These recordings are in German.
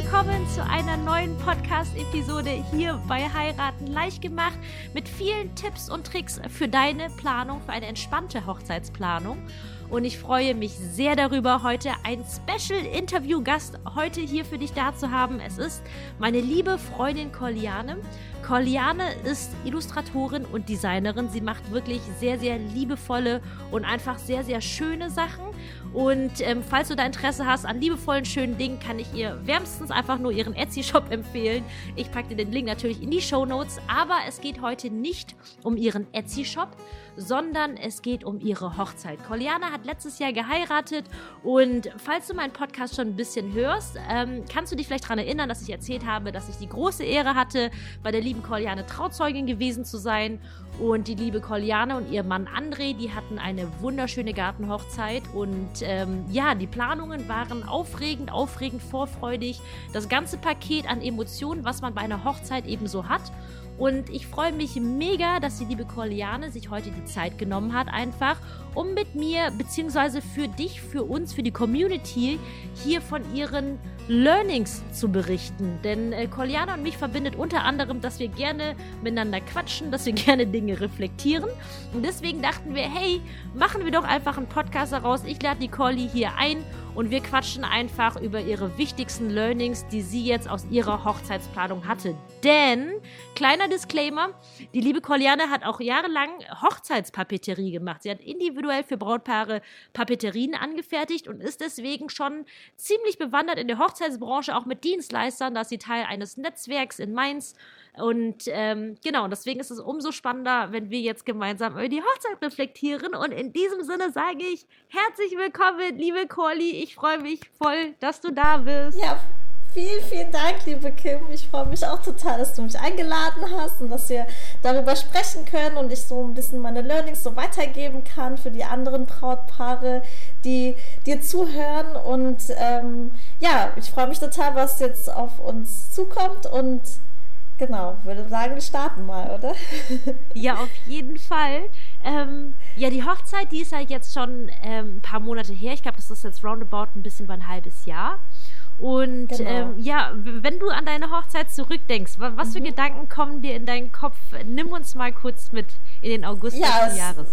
willkommen zu einer neuen Podcast-Episode hier bei Heiraten leicht gemacht mit vielen Tipps und Tricks für deine Planung, für eine entspannte Hochzeitsplanung. Und ich freue mich sehr darüber, heute einen Special-Interview-Gast heute hier für dich da zu haben. Es ist meine liebe Freundin Koliane. Koliane ist Illustratorin und Designerin. Sie macht wirklich sehr, sehr liebevolle und einfach sehr, sehr schöne Sachen. Und ähm, falls du da Interesse hast an liebevollen, schönen Dingen, kann ich ihr wärmstens einfach nur ihren Etsy-Shop empfehlen. Ich packe dir den Link natürlich in die Show Notes. Aber es geht heute nicht um ihren Etsy-Shop, sondern es geht um ihre Hochzeit. Koliana hat letztes Jahr geheiratet und falls du meinen Podcast schon ein bisschen hörst, ähm, kannst du dich vielleicht daran erinnern, dass ich erzählt habe, dass ich die große Ehre hatte, bei der lieben Koliane Trauzeugin gewesen zu sein. Und die liebe Koliane und ihr Mann André, die hatten eine wunderschöne Gartenhochzeit und ähm, ja, die Planungen waren aufregend, aufregend, vorfreudig. Das ganze Paket an Emotionen, was man bei einer Hochzeit eben so hat. Und ich freue mich mega, dass die liebe Koliane sich heute die Zeit genommen hat, einfach, um mit mir, beziehungsweise für dich, für uns, für die Community, hier von ihren Learnings zu berichten. Denn äh, Koliana und mich verbindet unter anderem, dass wir gerne miteinander quatschen, dass wir gerne Dinge reflektieren. Und deswegen dachten wir, hey, machen wir doch einfach einen Podcast daraus. Ich lade die Colli hier ein und wir quatschen einfach über ihre wichtigsten Learnings, die sie jetzt aus ihrer Hochzeitsplanung hatte. Denn, kleiner Disclaimer, die liebe Koliane hat auch jahrelang Hochzeitspapeterie gemacht. Sie hat individuell für Brautpaare Papeterien angefertigt und ist deswegen schon ziemlich bewandert in der Hochzeitsbranche, auch mit Dienstleistern. Da ist sie Teil eines Netzwerks in Mainz und ähm, genau, deswegen ist es umso spannender, wenn wir jetzt gemeinsam über die Hochzeit reflektieren. Und in diesem Sinne sage ich herzlich willkommen, liebe Corli. Ich freue mich voll, dass du da bist. Ja, vielen, vielen Dank, liebe Kim. Ich freue mich auch total, dass du mich eingeladen hast und dass wir darüber sprechen können und ich so ein bisschen meine Learnings so weitergeben kann für die anderen Brautpaare, die dir zuhören. Und ähm, ja, ich freue mich total, was jetzt auf uns zukommt und Genau, würde sagen, wir starten mal, oder? ja, auf jeden Fall. Ähm, ja, die Hochzeit, die ist ja jetzt schon ähm, ein paar Monate her. Ich glaube, das ist jetzt roundabout ein bisschen über ein halbes Jahr. Und genau. ähm, ja, wenn du an deine Hochzeit zurückdenkst, was für mhm. Gedanken kommen dir in deinen Kopf? Nimm uns mal kurz mit in den August ja, des Jahres.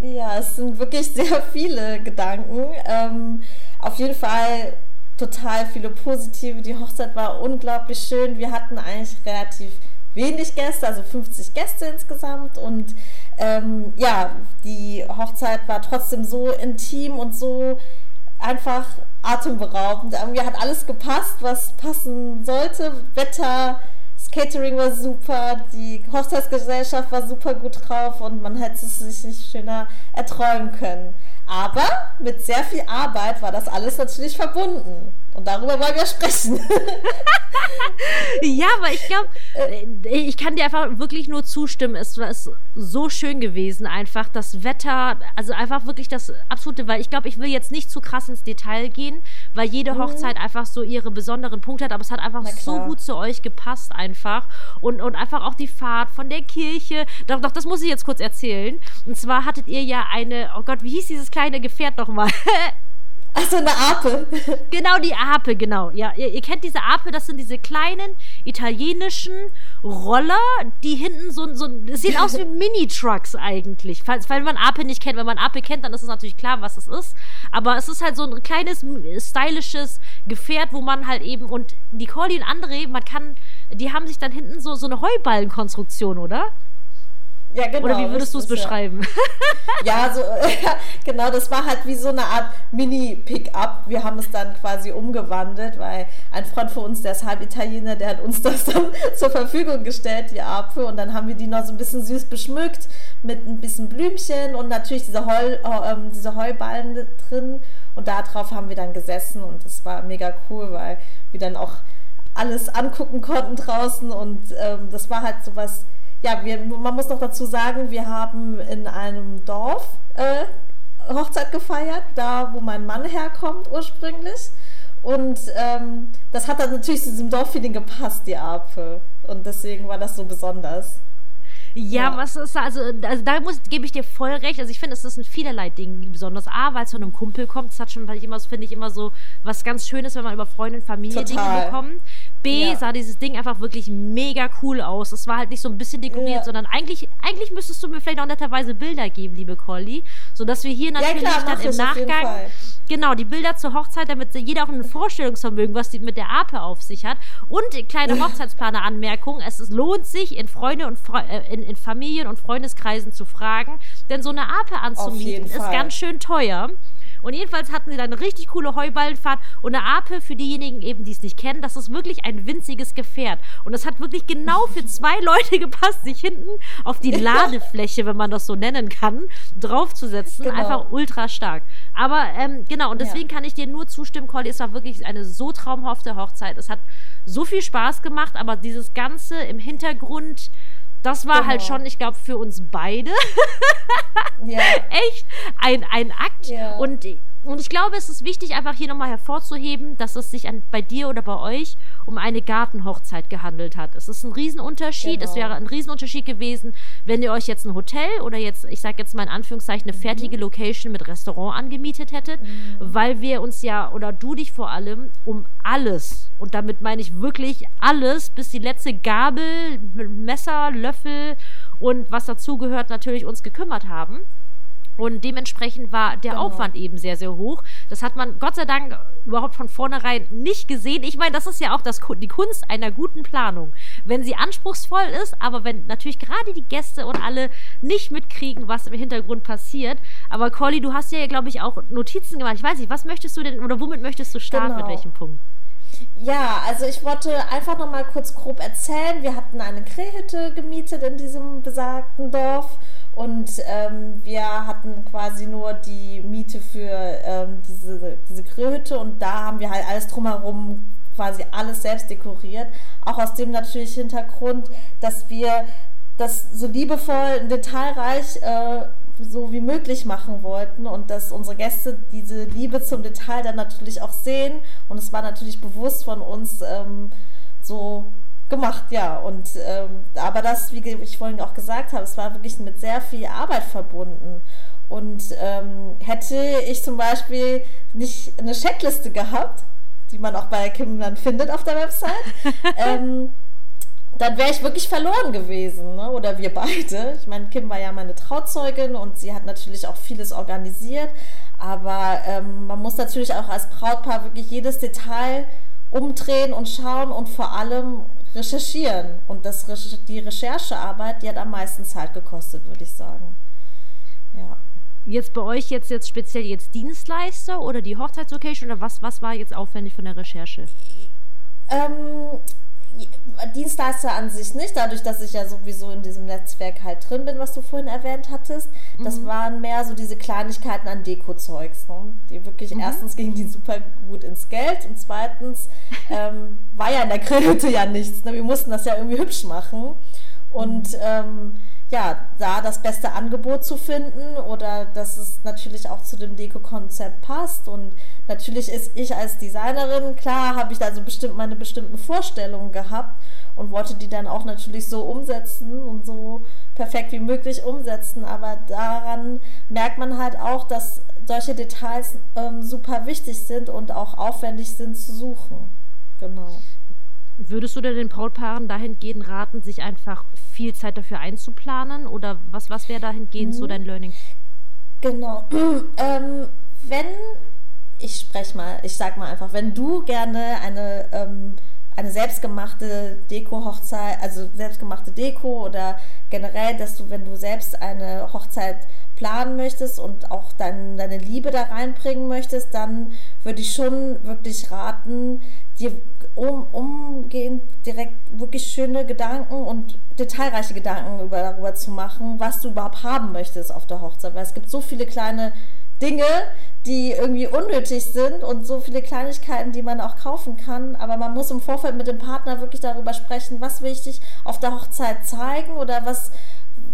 Ja, es sind wirklich sehr viele Gedanken. Ähm, auf jeden Fall total viele positive. Die Hochzeit war unglaublich schön. Wir hatten eigentlich relativ wenig Gäste, also 50 Gäste insgesamt. Und ähm, ja, die Hochzeit war trotzdem so intim und so einfach atemberaubend. Irgendwie hat alles gepasst, was passen sollte. Wetter, Catering war super, die Hochzeitsgesellschaft war super gut drauf und man hätte es sich nicht schöner erträumen können. Aber mit sehr viel Arbeit war das alles natürlich verbunden. Und darüber wollen wir sprechen. ja, aber ich glaube, äh, ich kann dir einfach wirklich nur zustimmen. Es war so schön gewesen, einfach das Wetter, also einfach wirklich das absolute, weil ich glaube, ich will jetzt nicht zu krass ins Detail gehen, weil jede mhm. Hochzeit einfach so ihre besonderen Punkte hat, aber es hat einfach so gut zu euch gepasst einfach. Und, und einfach auch die Fahrt von der Kirche. Doch, doch, das muss ich jetzt kurz erzählen. Und zwar hattet ihr ja eine, oh Gott, wie hieß dieses kleine Gefährt nochmal? Achso, eine Ape. Genau, die Ape, genau. Ja, ihr, ihr, kennt diese Ape, das sind diese kleinen italienischen Roller, die hinten so, so sehen aus wie Mini-Trucks eigentlich. Falls, falls man Ape nicht kennt, wenn man Ape kennt, dann ist es natürlich klar, was es ist. Aber es ist halt so ein kleines, stylisches Gefährt, wo man halt eben, und Nicole und André, man kann, die haben sich dann hinten so, so eine Heuballenkonstruktion, oder? Ja, genau. Oder wie würdest du es beschreiben? Ja, so, genau, das war halt wie so eine Art Mini-Pickup. Wir haben es dann quasi umgewandelt, weil ein Freund von uns, der ist halb Italiener, der hat uns das dann zur Verfügung gestellt, die Apfel. Und dann haben wir die noch so ein bisschen süß beschmückt mit ein bisschen Blümchen und natürlich diese, Heu, äh, diese Heuballen drin. Und darauf haben wir dann gesessen und das war mega cool, weil wir dann auch alles angucken konnten draußen und ähm, das war halt so was ja, wir, man muss noch dazu sagen, wir haben in einem Dorf äh, Hochzeit gefeiert, da wo mein Mann herkommt ursprünglich. Und ähm, das hat dann natürlich zu diesem Dorffeeling gepasst, die Ape. Und deswegen war das so besonders. Ja, ja, was ist also, also da muss, gebe ich dir voll recht. Also ich finde, es ist ein vielerlei Ding, besonders A, weil es von einem Kumpel kommt. Das hat schon, weil ich immer, finde ich immer so was ganz Schönes, wenn man über Freunde und Familie Total. Dinge bekommt. B, ja. sah dieses Ding einfach wirklich mega cool aus. Es war halt nicht so ein bisschen dekoriert, ja. sondern eigentlich, eigentlich müsstest du mir vielleicht auch netterweise Bilder geben, liebe Colli, sodass wir hier natürlich ja, klar, dann im Nachgang genau die Bilder zur Hochzeit, damit jeder auch ein Vorstellungsvermögen, was die mit der Ape auf sich hat und kleine Hochzeitsplaner-Anmerkung. Es lohnt sich in Freunde und Fre äh, in, in Familien und Freundeskreisen zu fragen, denn so eine Ape anzumieten ist ganz schön teuer. Und jedenfalls hatten sie dann eine richtig coole Heuballenfahrt und eine Ape für diejenigen eben, die es nicht kennen. Das ist wirklich ein winziges Gefährt. Und das hat wirklich genau für zwei Leute gepasst, sich hinten auf die Ladefläche, wenn man das so nennen kann, draufzusetzen. Genau. Einfach ultra stark. Aber ähm, genau, und deswegen ja. kann ich dir nur zustimmen, Colli. Es war wirklich eine so traumhafte Hochzeit. Es hat so viel Spaß gemacht, aber dieses Ganze im Hintergrund das war halt genau. halt schon, ich glaube, für uns beide ja. echt ein, ein Akt. Ja. Und, und ich glaube, es ist wichtig, einfach hier nochmal hervorzuheben, dass es sich an, bei dir oder bei euch um eine Gartenhochzeit gehandelt hat. Es ist ein Riesenunterschied. Genau. Es wäre ein Riesenunterschied gewesen, wenn ihr euch jetzt ein Hotel oder jetzt, ich sage jetzt mal in Anführungszeichen, eine mhm. fertige Location mit Restaurant angemietet hättet, mhm. weil wir uns ja, oder du dich vor allem, um alles, und damit meine ich wirklich alles, bis die letzte Gabel, Messer, Löffel und was dazugehört, natürlich uns gekümmert haben. Und dementsprechend war der genau. Aufwand eben sehr, sehr hoch. Das hat man Gott sei Dank überhaupt von vornherein nicht gesehen. Ich meine, das ist ja auch das, die Kunst einer guten Planung. Wenn sie anspruchsvoll ist, aber wenn natürlich gerade die Gäste und alle nicht mitkriegen, was im Hintergrund passiert. Aber Colli, du hast ja, glaube ich, auch Notizen gemacht. Ich weiß nicht, was möchtest du denn oder womit möchtest du starten, genau. mit welchem Punkt? Ja, also ich wollte einfach noch mal kurz grob erzählen. Wir hatten eine Grillhütte gemietet in diesem besagten Dorf und ähm, wir hatten quasi nur die Miete für ähm, diese, diese Grillhütte und da haben wir halt alles drumherum quasi alles selbst dekoriert. Auch aus dem natürlich Hintergrund, dass wir das so liebevoll, detailreich äh, so wie möglich machen wollten und dass unsere Gäste diese Liebe zum Detail dann natürlich auch sehen. Und es war natürlich bewusst von uns ähm, so gemacht, ja. Und ähm, aber das, wie ich vorhin auch gesagt habe, es war wirklich mit sehr viel Arbeit verbunden. Und ähm, hätte ich zum Beispiel nicht eine Checkliste gehabt, die man auch bei Kim dann findet auf der Website, ähm, dann wäre ich wirklich verloren gewesen, ne? oder wir beide. Ich meine, Kim war ja meine Trauzeugin und sie hat natürlich auch vieles organisiert, aber ähm, man muss natürlich auch als Brautpaar wirklich jedes Detail umdrehen und schauen und vor allem recherchieren. Und das, die Recherchearbeit, die hat am meisten Zeit gekostet, würde ich sagen. Ja. Jetzt bei euch jetzt, jetzt speziell jetzt Dienstleister oder die Hochzeitslocation oder was, was war jetzt aufwendig von der Recherche? Ähm, Dienstleister an sich nicht, dadurch, dass ich ja sowieso in diesem Netzwerk halt drin bin, was du vorhin erwähnt hattest. Mhm. Das waren mehr so diese Kleinigkeiten an Deko-Zeugs, ne? die wirklich mhm. erstens gingen die super gut ins Geld und zweitens ähm, war ja in der Grillhütte ja nichts. Ne? Wir mussten das ja irgendwie hübsch machen und mhm. ähm, ja, da das beste Angebot zu finden oder dass es natürlich auch zu dem Deko-Konzept passt. Und natürlich ist ich als Designerin, klar, habe ich da also bestimmt meine bestimmten Vorstellungen gehabt und wollte die dann auch natürlich so umsetzen und so perfekt wie möglich umsetzen. Aber daran merkt man halt auch, dass solche Details ähm, super wichtig sind und auch aufwendig sind zu suchen. Genau. Würdest du denn den Brautpaaren dahingehend raten, sich einfach viel Zeit dafür einzuplanen? Oder was, was wäre dahingehend mhm. so dein Learning? Genau. ähm, wenn, ich spreche mal, ich sag mal einfach, wenn du gerne eine, ähm, eine selbstgemachte Deko-Hochzeit, also selbstgemachte Deko oder generell, dass du, wenn du selbst eine Hochzeit planen möchtest und auch dein, deine Liebe da reinbringen möchtest, dann würde ich schon wirklich raten, dir um, umgehend direkt wirklich schöne Gedanken und detailreiche Gedanken über, darüber zu machen, was du überhaupt haben möchtest auf der Hochzeit. Weil es gibt so viele kleine Dinge, die irgendwie unnötig sind und so viele Kleinigkeiten, die man auch kaufen kann. Aber man muss im Vorfeld mit dem Partner wirklich darüber sprechen, was will ich dich auf der Hochzeit zeigen oder was,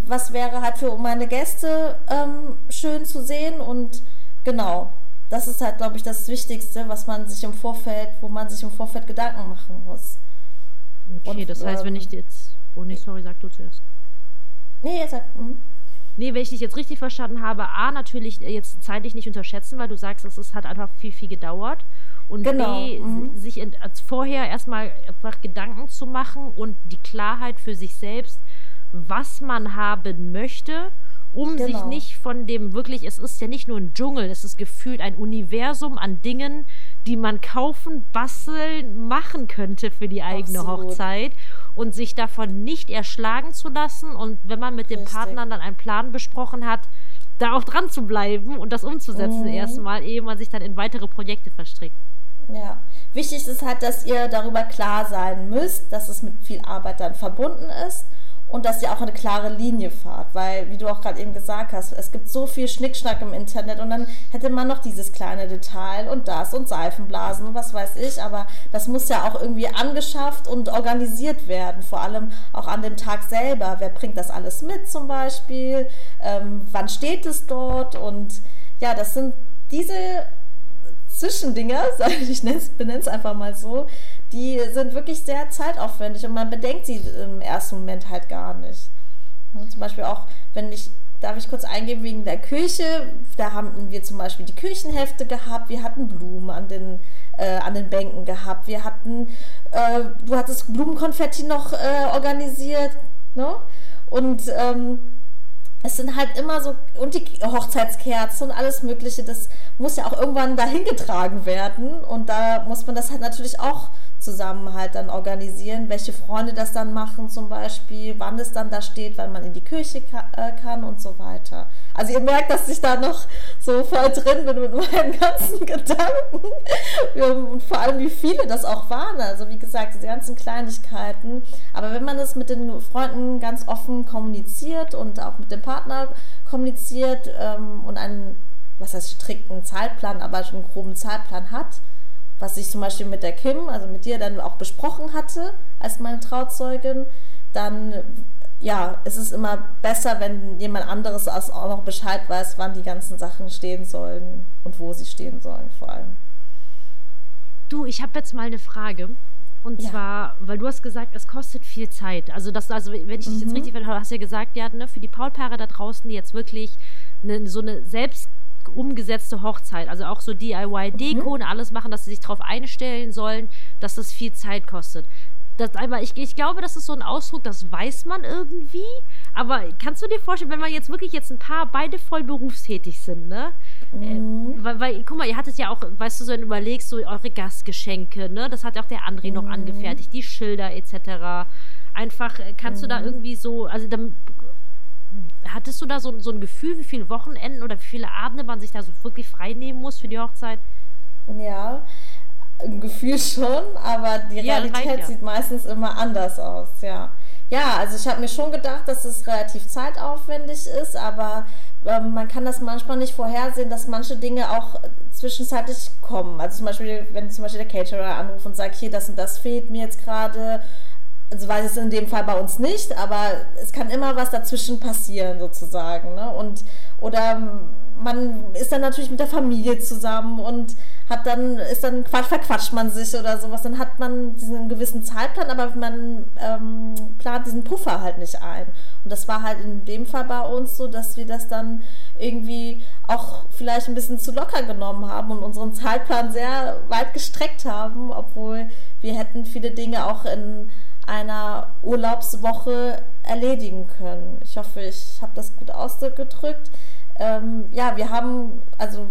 was wäre halt für meine Gäste ähm, schön zu sehen. Und genau, das ist halt, glaube ich, das Wichtigste, was man sich im Vorfeld, wo man sich im Vorfeld Gedanken machen muss. Okay, Und, das heißt, ähm, wenn ich jetzt. Oh nee, sorry, sag du zuerst. Nee, sagt, mh. Nee, wenn ich dich jetzt richtig verstanden habe, A, natürlich jetzt zeitlich nicht unterschätzen, weil du sagst, es hat einfach viel, viel gedauert. Und genau. B, mhm. sich in, als vorher erstmal einfach Gedanken zu machen und die Klarheit für sich selbst, was man haben möchte, um genau. sich nicht von dem wirklich, es ist ja nicht nur ein Dschungel, es ist gefühlt ein Universum an Dingen, die man kaufen, basteln, machen könnte für die eigene Absolut. Hochzeit und sich davon nicht erschlagen zu lassen und wenn man mit dem. Partner dann einen Plan besprochen hat, da auch dran zu bleiben und das umzusetzen mhm. erstmal, ehe man sich dann in weitere Projekte verstrickt. Ja, wichtig ist halt, dass ihr darüber klar sein müsst, dass es mit viel Arbeit dann verbunden ist und dass ihr auch eine klare Linie fahrt, weil, wie du auch gerade eben gesagt hast, es gibt so viel Schnickschnack im Internet und dann hätte man noch dieses kleine Detail und das und Seifenblasen und was weiß ich, aber das muss ja auch irgendwie angeschafft und organisiert werden, vor allem auch an dem Tag selber. Wer bringt das alles mit zum Beispiel? Ähm, wann steht es dort? Und ja, das sind diese Zwischendinger, ich benenne es einfach mal so, die sind wirklich sehr zeitaufwendig und man bedenkt sie im ersten Moment halt gar nicht. Und zum Beispiel auch, wenn ich, darf ich kurz eingeben wegen der Küche, da haben wir zum Beispiel die Küchenhefte gehabt, wir hatten Blumen an den, äh, an den Bänken gehabt, wir hatten, äh, du hattest Blumenkonfetti noch äh, organisiert, ne? Und ähm, es sind halt immer so, und die Hochzeitskerzen und alles Mögliche, das muss ja auch irgendwann dahin getragen werden. Und da muss man das halt natürlich auch zusammen halt dann organisieren, welche Freunde das dann machen zum Beispiel, wann es dann da steht, wann man in die Kirche äh, kann und so weiter. Also ihr merkt, dass ich da noch so voll drin bin mit meinen ganzen Gedanken und vor allem wie viele das auch waren. Also wie gesagt, diese ganzen Kleinigkeiten. Aber wenn man das mit den Freunden ganz offen kommuniziert und auch mit dem Partner kommuniziert ähm, und einen, was heißt strikten Zeitplan, aber schon einen groben Zeitplan hat, was ich zum Beispiel mit der Kim, also mit dir dann auch besprochen hatte als meine Trauzeugin, dann ja, es ist immer besser, wenn jemand anderes auch noch Bescheid weiß, wann die ganzen Sachen stehen sollen und wo sie stehen sollen vor allem. Du, ich habe jetzt mal eine Frage. Und ja. zwar, weil du hast gesagt, es kostet viel Zeit. Also, das, also wenn ich dich mhm. jetzt richtig verstehe, hast du ja gesagt, ja, ne, für die Paulpaare da draußen, die jetzt wirklich eine, so eine selbst umgesetzte Hochzeit, also auch so DIY-Deko mhm. und alles machen, dass sie sich darauf einstellen sollen, dass das viel Zeit kostet. Das einmal, ich, ich glaube, das ist so ein Ausdruck, das weiß man irgendwie. Aber kannst du dir vorstellen, wenn man jetzt wirklich jetzt ein paar beide voll berufstätig sind, ne? Mhm. Äh, weil, weil, guck mal, ihr hattet ja auch, weißt du, so ein überlegst, so eure Gastgeschenke, ne? Das hat ja auch der André mhm. noch angefertigt, die Schilder etc. Einfach, äh, kannst du da mhm. irgendwie so, also dann hattest du da so, so ein Gefühl, wie viele Wochenenden oder wie viele Abende man sich da so wirklich frei nehmen muss für die Hochzeit? Ja, ein Gefühl schon, aber die ja, Realität ja. sieht meistens immer anders aus, ja. Ja, also ich habe mir schon gedacht, dass es relativ zeitaufwendig ist, aber ähm, man kann das manchmal nicht vorhersehen, dass manche Dinge auch zwischenzeitlich kommen. Also zum Beispiel, wenn zum Beispiel der Caterer anruft und sagt, hier, das und das fehlt mir jetzt gerade, also weiß es in dem Fall bei uns nicht, aber es kann immer was dazwischen passieren sozusagen. Ne? Und oder man ist dann natürlich mit der Familie zusammen und hat dann, ist dann verquatscht man sich oder sowas, dann hat man diesen gewissen Zeitplan, aber man ähm, plant diesen Puffer halt nicht ein. Und das war halt in dem Fall bei uns so, dass wir das dann irgendwie auch vielleicht ein bisschen zu locker genommen haben und unseren Zeitplan sehr weit gestreckt haben, obwohl wir hätten viele Dinge auch in einer Urlaubswoche erledigen können. Ich hoffe, ich habe das gut ausgedrückt. Ähm, ja, wir haben, also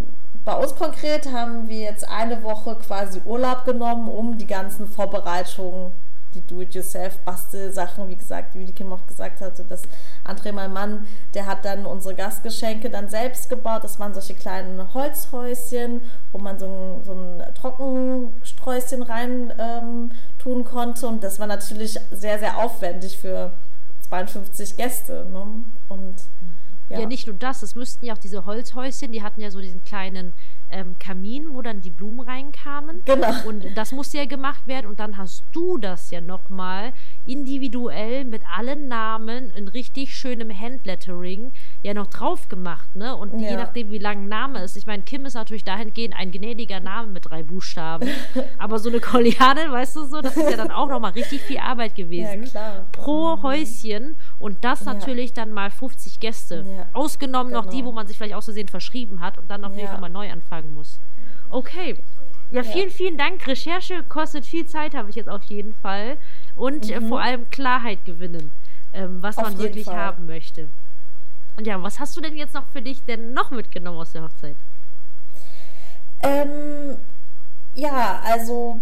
bei uns konkret haben wir jetzt eine Woche quasi Urlaub genommen, um die ganzen Vorbereitungen, die Do-it-yourself-Bastelsachen, wie gesagt, wie die Kim auch gesagt hatte, dass André, mein Mann, der hat dann unsere Gastgeschenke dann selbst gebaut. Das waren solche kleinen Holzhäuschen, wo man so ein, so ein Trockensträußchen rein ähm, tun konnte. Und das war natürlich sehr, sehr aufwendig für 52 Gäste. Ne? Und ja. ja. nicht nur das, es müssten ja auch diese Holzhäuschen, die hatten ja so diesen kleinen ähm, Kamin, wo dann die Blumen reinkamen. Genau. Und das musste ja gemacht werden. Und dann hast du das ja nochmal individuell mit allen Namen in richtig schönem Handlettering ja noch drauf gemacht, ne? Und ja. je nachdem, wie lang ein Name ist. Ich meine, Kim ist natürlich dahingehend ein gnädiger Name mit drei Buchstaben. Aber so eine Koliane, weißt du so, das ist ja dann auch nochmal richtig viel Arbeit gewesen. Ja, klar. Pro mhm. Häuschen. Und das ja. natürlich dann mal 50 Gäste. Ja. Ausgenommen genau. noch die, genau. wo man sich vielleicht auszusehen verschrieben hat und dann noch ja. nochmal neu anfangen muss. Okay. Ja, vielen, vielen Dank. Recherche kostet viel Zeit, habe ich jetzt auf jeden Fall. Und äh, mhm. vor allem Klarheit gewinnen, ähm, was auf man wirklich Fall. haben möchte. Und ja, was hast du denn jetzt noch für dich denn noch mitgenommen aus der Hochzeit? Ähm, ja, also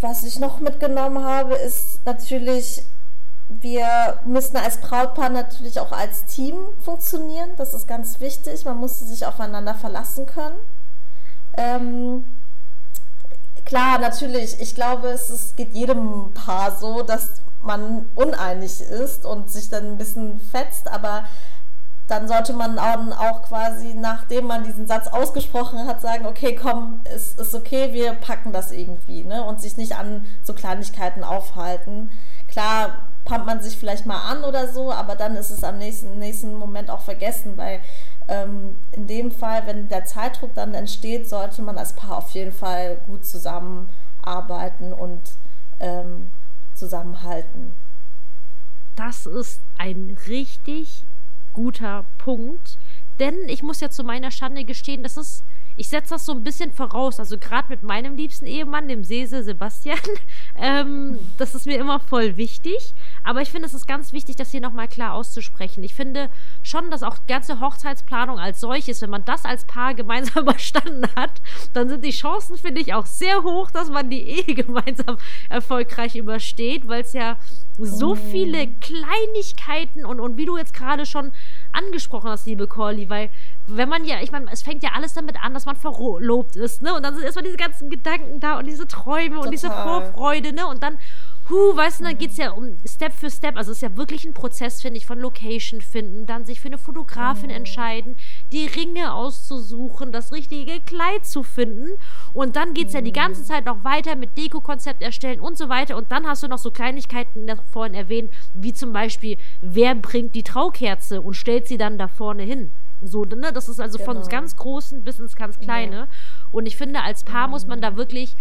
was ich noch mitgenommen habe, ist natürlich, wir müssen als Brautpaar natürlich auch als Team funktionieren. Das ist ganz wichtig. Man muss sich aufeinander verlassen können. Ähm, klar, natürlich, ich glaube, es, es geht jedem Paar so, dass man uneinig ist und sich dann ein bisschen fetzt, aber dann sollte man auch quasi, nachdem man diesen Satz ausgesprochen hat, sagen, okay, komm, ist, ist okay, wir packen das irgendwie, ne? Und sich nicht an so Kleinigkeiten aufhalten. Klar, pumpt man sich vielleicht mal an oder so, aber dann ist es am nächsten, nächsten Moment auch vergessen, weil in dem Fall, wenn der Zeitdruck dann entsteht, sollte man als Paar auf jeden Fall gut zusammenarbeiten und ähm, zusammenhalten. Das ist ein richtig guter Punkt. Denn ich muss ja zu meiner Schande gestehen, das ist, ich setze das so ein bisschen voraus. Also gerade mit meinem liebsten Ehemann, dem Sese Sebastian, ähm, das ist mir immer voll wichtig. Aber ich finde, es ist ganz wichtig, das hier nochmal klar auszusprechen. Ich finde schon, dass auch die ganze Hochzeitsplanung als solches, wenn man das als Paar gemeinsam überstanden hat, dann sind die Chancen, finde ich, auch sehr hoch, dass man die Ehe gemeinsam erfolgreich übersteht, weil es ja so mhm. viele Kleinigkeiten und, und wie du jetzt gerade schon angesprochen hast, liebe Corley, weil wenn man ja, ich meine, es fängt ja alles damit an, dass man verlobt ist, ne? Und dann sind erstmal diese ganzen Gedanken da und diese Träume Total. und diese Vorfreude, ne? Und dann huh, weißt du, dann geht es ja um Step für Step. Also es ist ja wirklich ein Prozess, finde ich, von Location finden, dann sich für eine Fotografin oh. entscheiden, die Ringe auszusuchen, das richtige Kleid zu finden. Und dann geht es ja die ganze Zeit noch weiter mit Deko-Konzept erstellen und so weiter. Und dann hast du noch so Kleinigkeiten, vorhin erwähnt, wie zum Beispiel, wer bringt die Traukerze und stellt sie dann da vorne hin. So, ne? Das ist also genau. von ganz Großen bis ins ganz Kleine. Ja. Und ich finde, als Paar mhm. muss man da wirklich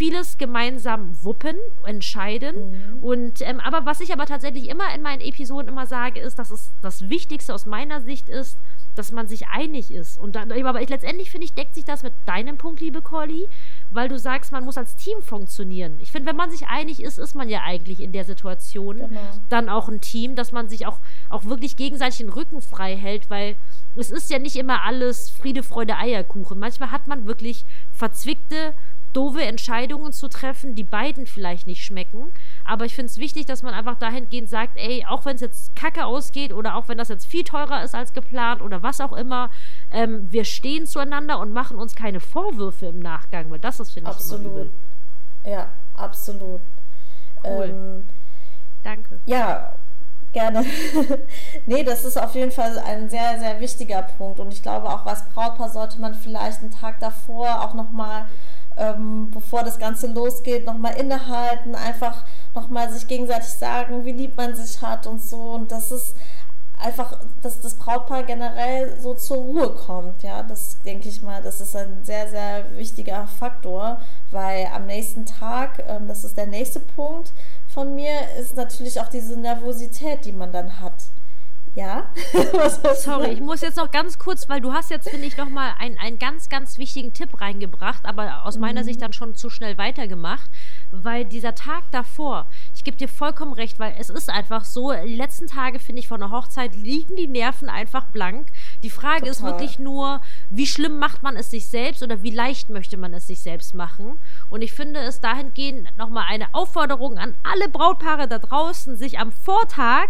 vieles gemeinsam wuppen, entscheiden. Mhm. Und ähm, aber was ich aber tatsächlich immer in meinen Episoden immer sage, ist, dass es das Wichtigste aus meiner Sicht ist, dass man sich einig ist. Und dann, aber ich, letztendlich finde ich, deckt sich das mit deinem Punkt, liebe Corley, weil du sagst, man muss als Team funktionieren. Ich finde, wenn man sich einig ist, ist man ja eigentlich in der Situation genau. dann auch ein Team, dass man sich auch, auch wirklich gegenseitig den Rücken frei hält, weil es ist ja nicht immer alles Friede, Freude, Eierkuchen. Manchmal hat man wirklich verzwickte doofe Entscheidungen zu treffen, die beiden vielleicht nicht schmecken. Aber ich finde es wichtig, dass man einfach dahingehend sagt, ey, auch wenn es jetzt kacke ausgeht oder auch wenn das jetzt viel teurer ist als geplant oder was auch immer, ähm, wir stehen zueinander und machen uns keine Vorwürfe im Nachgang, weil das ist, finde ich, immer übel. Ja, absolut. Cool. Ähm, Danke. Ja, gerne. nee, das ist auf jeden Fall ein sehr, sehr wichtiger Punkt. Und ich glaube, auch als Brautpaar sollte man vielleicht einen Tag davor auch nochmal ähm, bevor das Ganze losgeht, nochmal innehalten, einfach nochmal sich gegenseitig sagen, wie lieb man sich hat und so. Und das ist einfach, dass das Brautpaar generell so zur Ruhe kommt. Ja, das denke ich mal, das ist ein sehr, sehr wichtiger Faktor, weil am nächsten Tag, ähm, das ist der nächste Punkt von mir, ist natürlich auch diese Nervosität, die man dann hat. Ja. Sorry, ich muss jetzt noch ganz kurz, weil du hast jetzt, finde ich, nochmal einen, einen ganz, ganz wichtigen Tipp reingebracht, aber aus mhm. meiner Sicht dann schon zu schnell weitergemacht, weil dieser Tag davor, ich gebe dir vollkommen recht, weil es ist einfach so, die letzten Tage, finde ich, von der Hochzeit liegen die Nerven einfach blank. Die Frage Total. ist wirklich nur, wie schlimm macht man es sich selbst oder wie leicht möchte man es sich selbst machen? Und ich finde es dahingehend nochmal eine Aufforderung an alle Brautpaare da draußen, sich am Vortag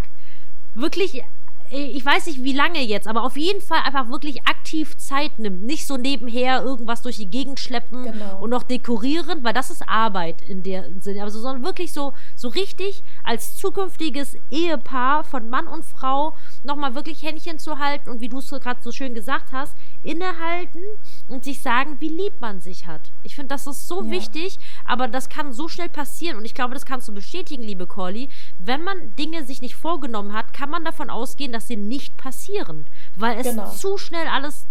wirklich ich weiß nicht wie lange jetzt, aber auf jeden Fall einfach wirklich aktiv Zeit nimmt. Nicht so nebenher irgendwas durch die Gegend schleppen genau. und noch dekorieren, weil das ist Arbeit in der Sinne. Also, sondern wirklich so, so richtig als zukünftiges Ehepaar von Mann und Frau nochmal wirklich Händchen zu halten und wie du es gerade so schön gesagt hast, innehalten und sich sagen, wie lieb man sich hat. Ich finde, das ist so ja. wichtig, aber das kann so schnell passieren und ich glaube, das kannst du bestätigen, liebe Corley. Wenn man Dinge sich nicht vorgenommen hat, kann man davon ausgehen, dass sie nicht passieren, weil es genau. zu schnell alles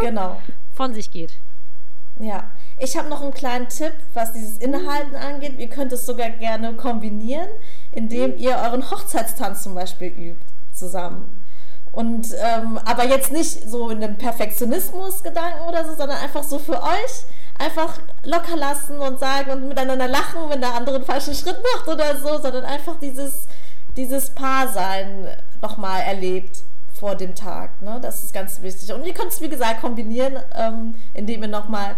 genau. von sich geht. Ja, ich habe noch einen kleinen Tipp, was dieses Inhalten angeht. Ihr könnt es sogar gerne kombinieren, indem ihr euren Hochzeitstanz zum Beispiel übt zusammen. Und ähm, aber jetzt nicht so in einem Perfektionismus-Gedanken oder so, sondern einfach so für euch einfach locker lassen und sagen und miteinander lachen, wenn der andere einen falschen Schritt macht oder so, sondern einfach dieses, dieses Paarsein nochmal erlebt vor dem Tag. Ne? Das ist ganz wichtig. Und ihr könnt es, wie gesagt, kombinieren, ähm, indem ihr nochmal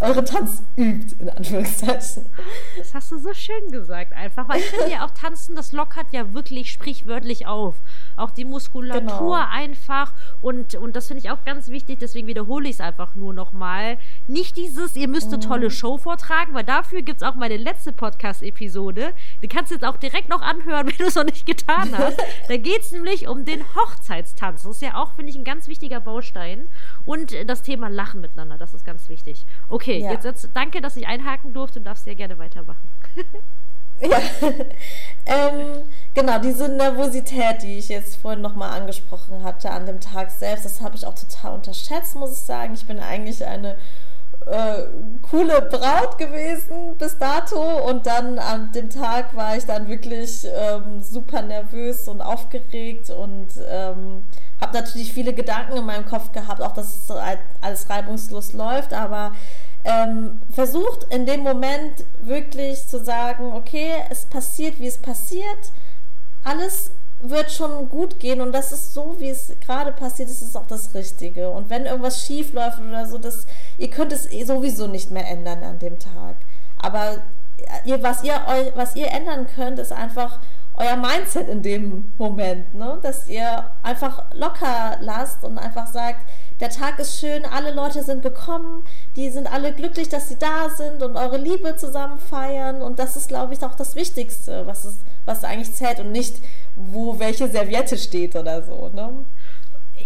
euren Tanz übt, in Anführungszeichen. Das hast du so schön gesagt, einfach. Weil ich finde ja auch Tanzen, das lockert ja wirklich sprichwörtlich auf auch die Muskulatur genau. einfach. Und, und das finde ich auch ganz wichtig, deswegen wiederhole ich es einfach nur nochmal. Nicht dieses, ihr müsst eine tolle mhm. Show vortragen, weil dafür gibt es auch meine letzte Podcast-Episode. Die kannst du jetzt auch direkt noch anhören, wenn du es noch nicht getan hast. da geht es nämlich um den Hochzeitstanz. Das ist ja auch, finde ich, ein ganz wichtiger Baustein. Und das Thema Lachen miteinander, das ist ganz wichtig. Okay, ja. jetzt, jetzt danke, dass ich einhaken durfte und darfst sehr gerne weitermachen. ja. ähm, Genau, diese Nervosität, die ich jetzt vorhin nochmal angesprochen hatte an dem Tag selbst, das habe ich auch total unterschätzt, muss ich sagen. Ich bin eigentlich eine äh, coole Braut gewesen bis dato. Und dann an dem Tag war ich dann wirklich ähm, super nervös und aufgeregt und ähm, habe natürlich viele Gedanken in meinem Kopf gehabt, auch dass es alles reibungslos läuft, aber ähm, versucht in dem Moment wirklich zu sagen, okay, es passiert, wie es passiert. Alles wird schon gut gehen und das ist so, wie es gerade passiert ist, ist auch das Richtige. Und wenn irgendwas schief läuft oder so, das, ihr könnt es eh sowieso nicht mehr ändern an dem Tag. Aber ihr, was, ihr, was ihr ändern könnt, ist einfach euer Mindset in dem Moment, ne? dass ihr einfach locker lasst und einfach sagt, der Tag ist schön, alle Leute sind gekommen, die sind alle glücklich, dass sie da sind und eure Liebe zusammen feiern und das ist, glaube ich, auch das Wichtigste, was es was eigentlich zählt und nicht, wo welche Serviette steht oder so. Ne?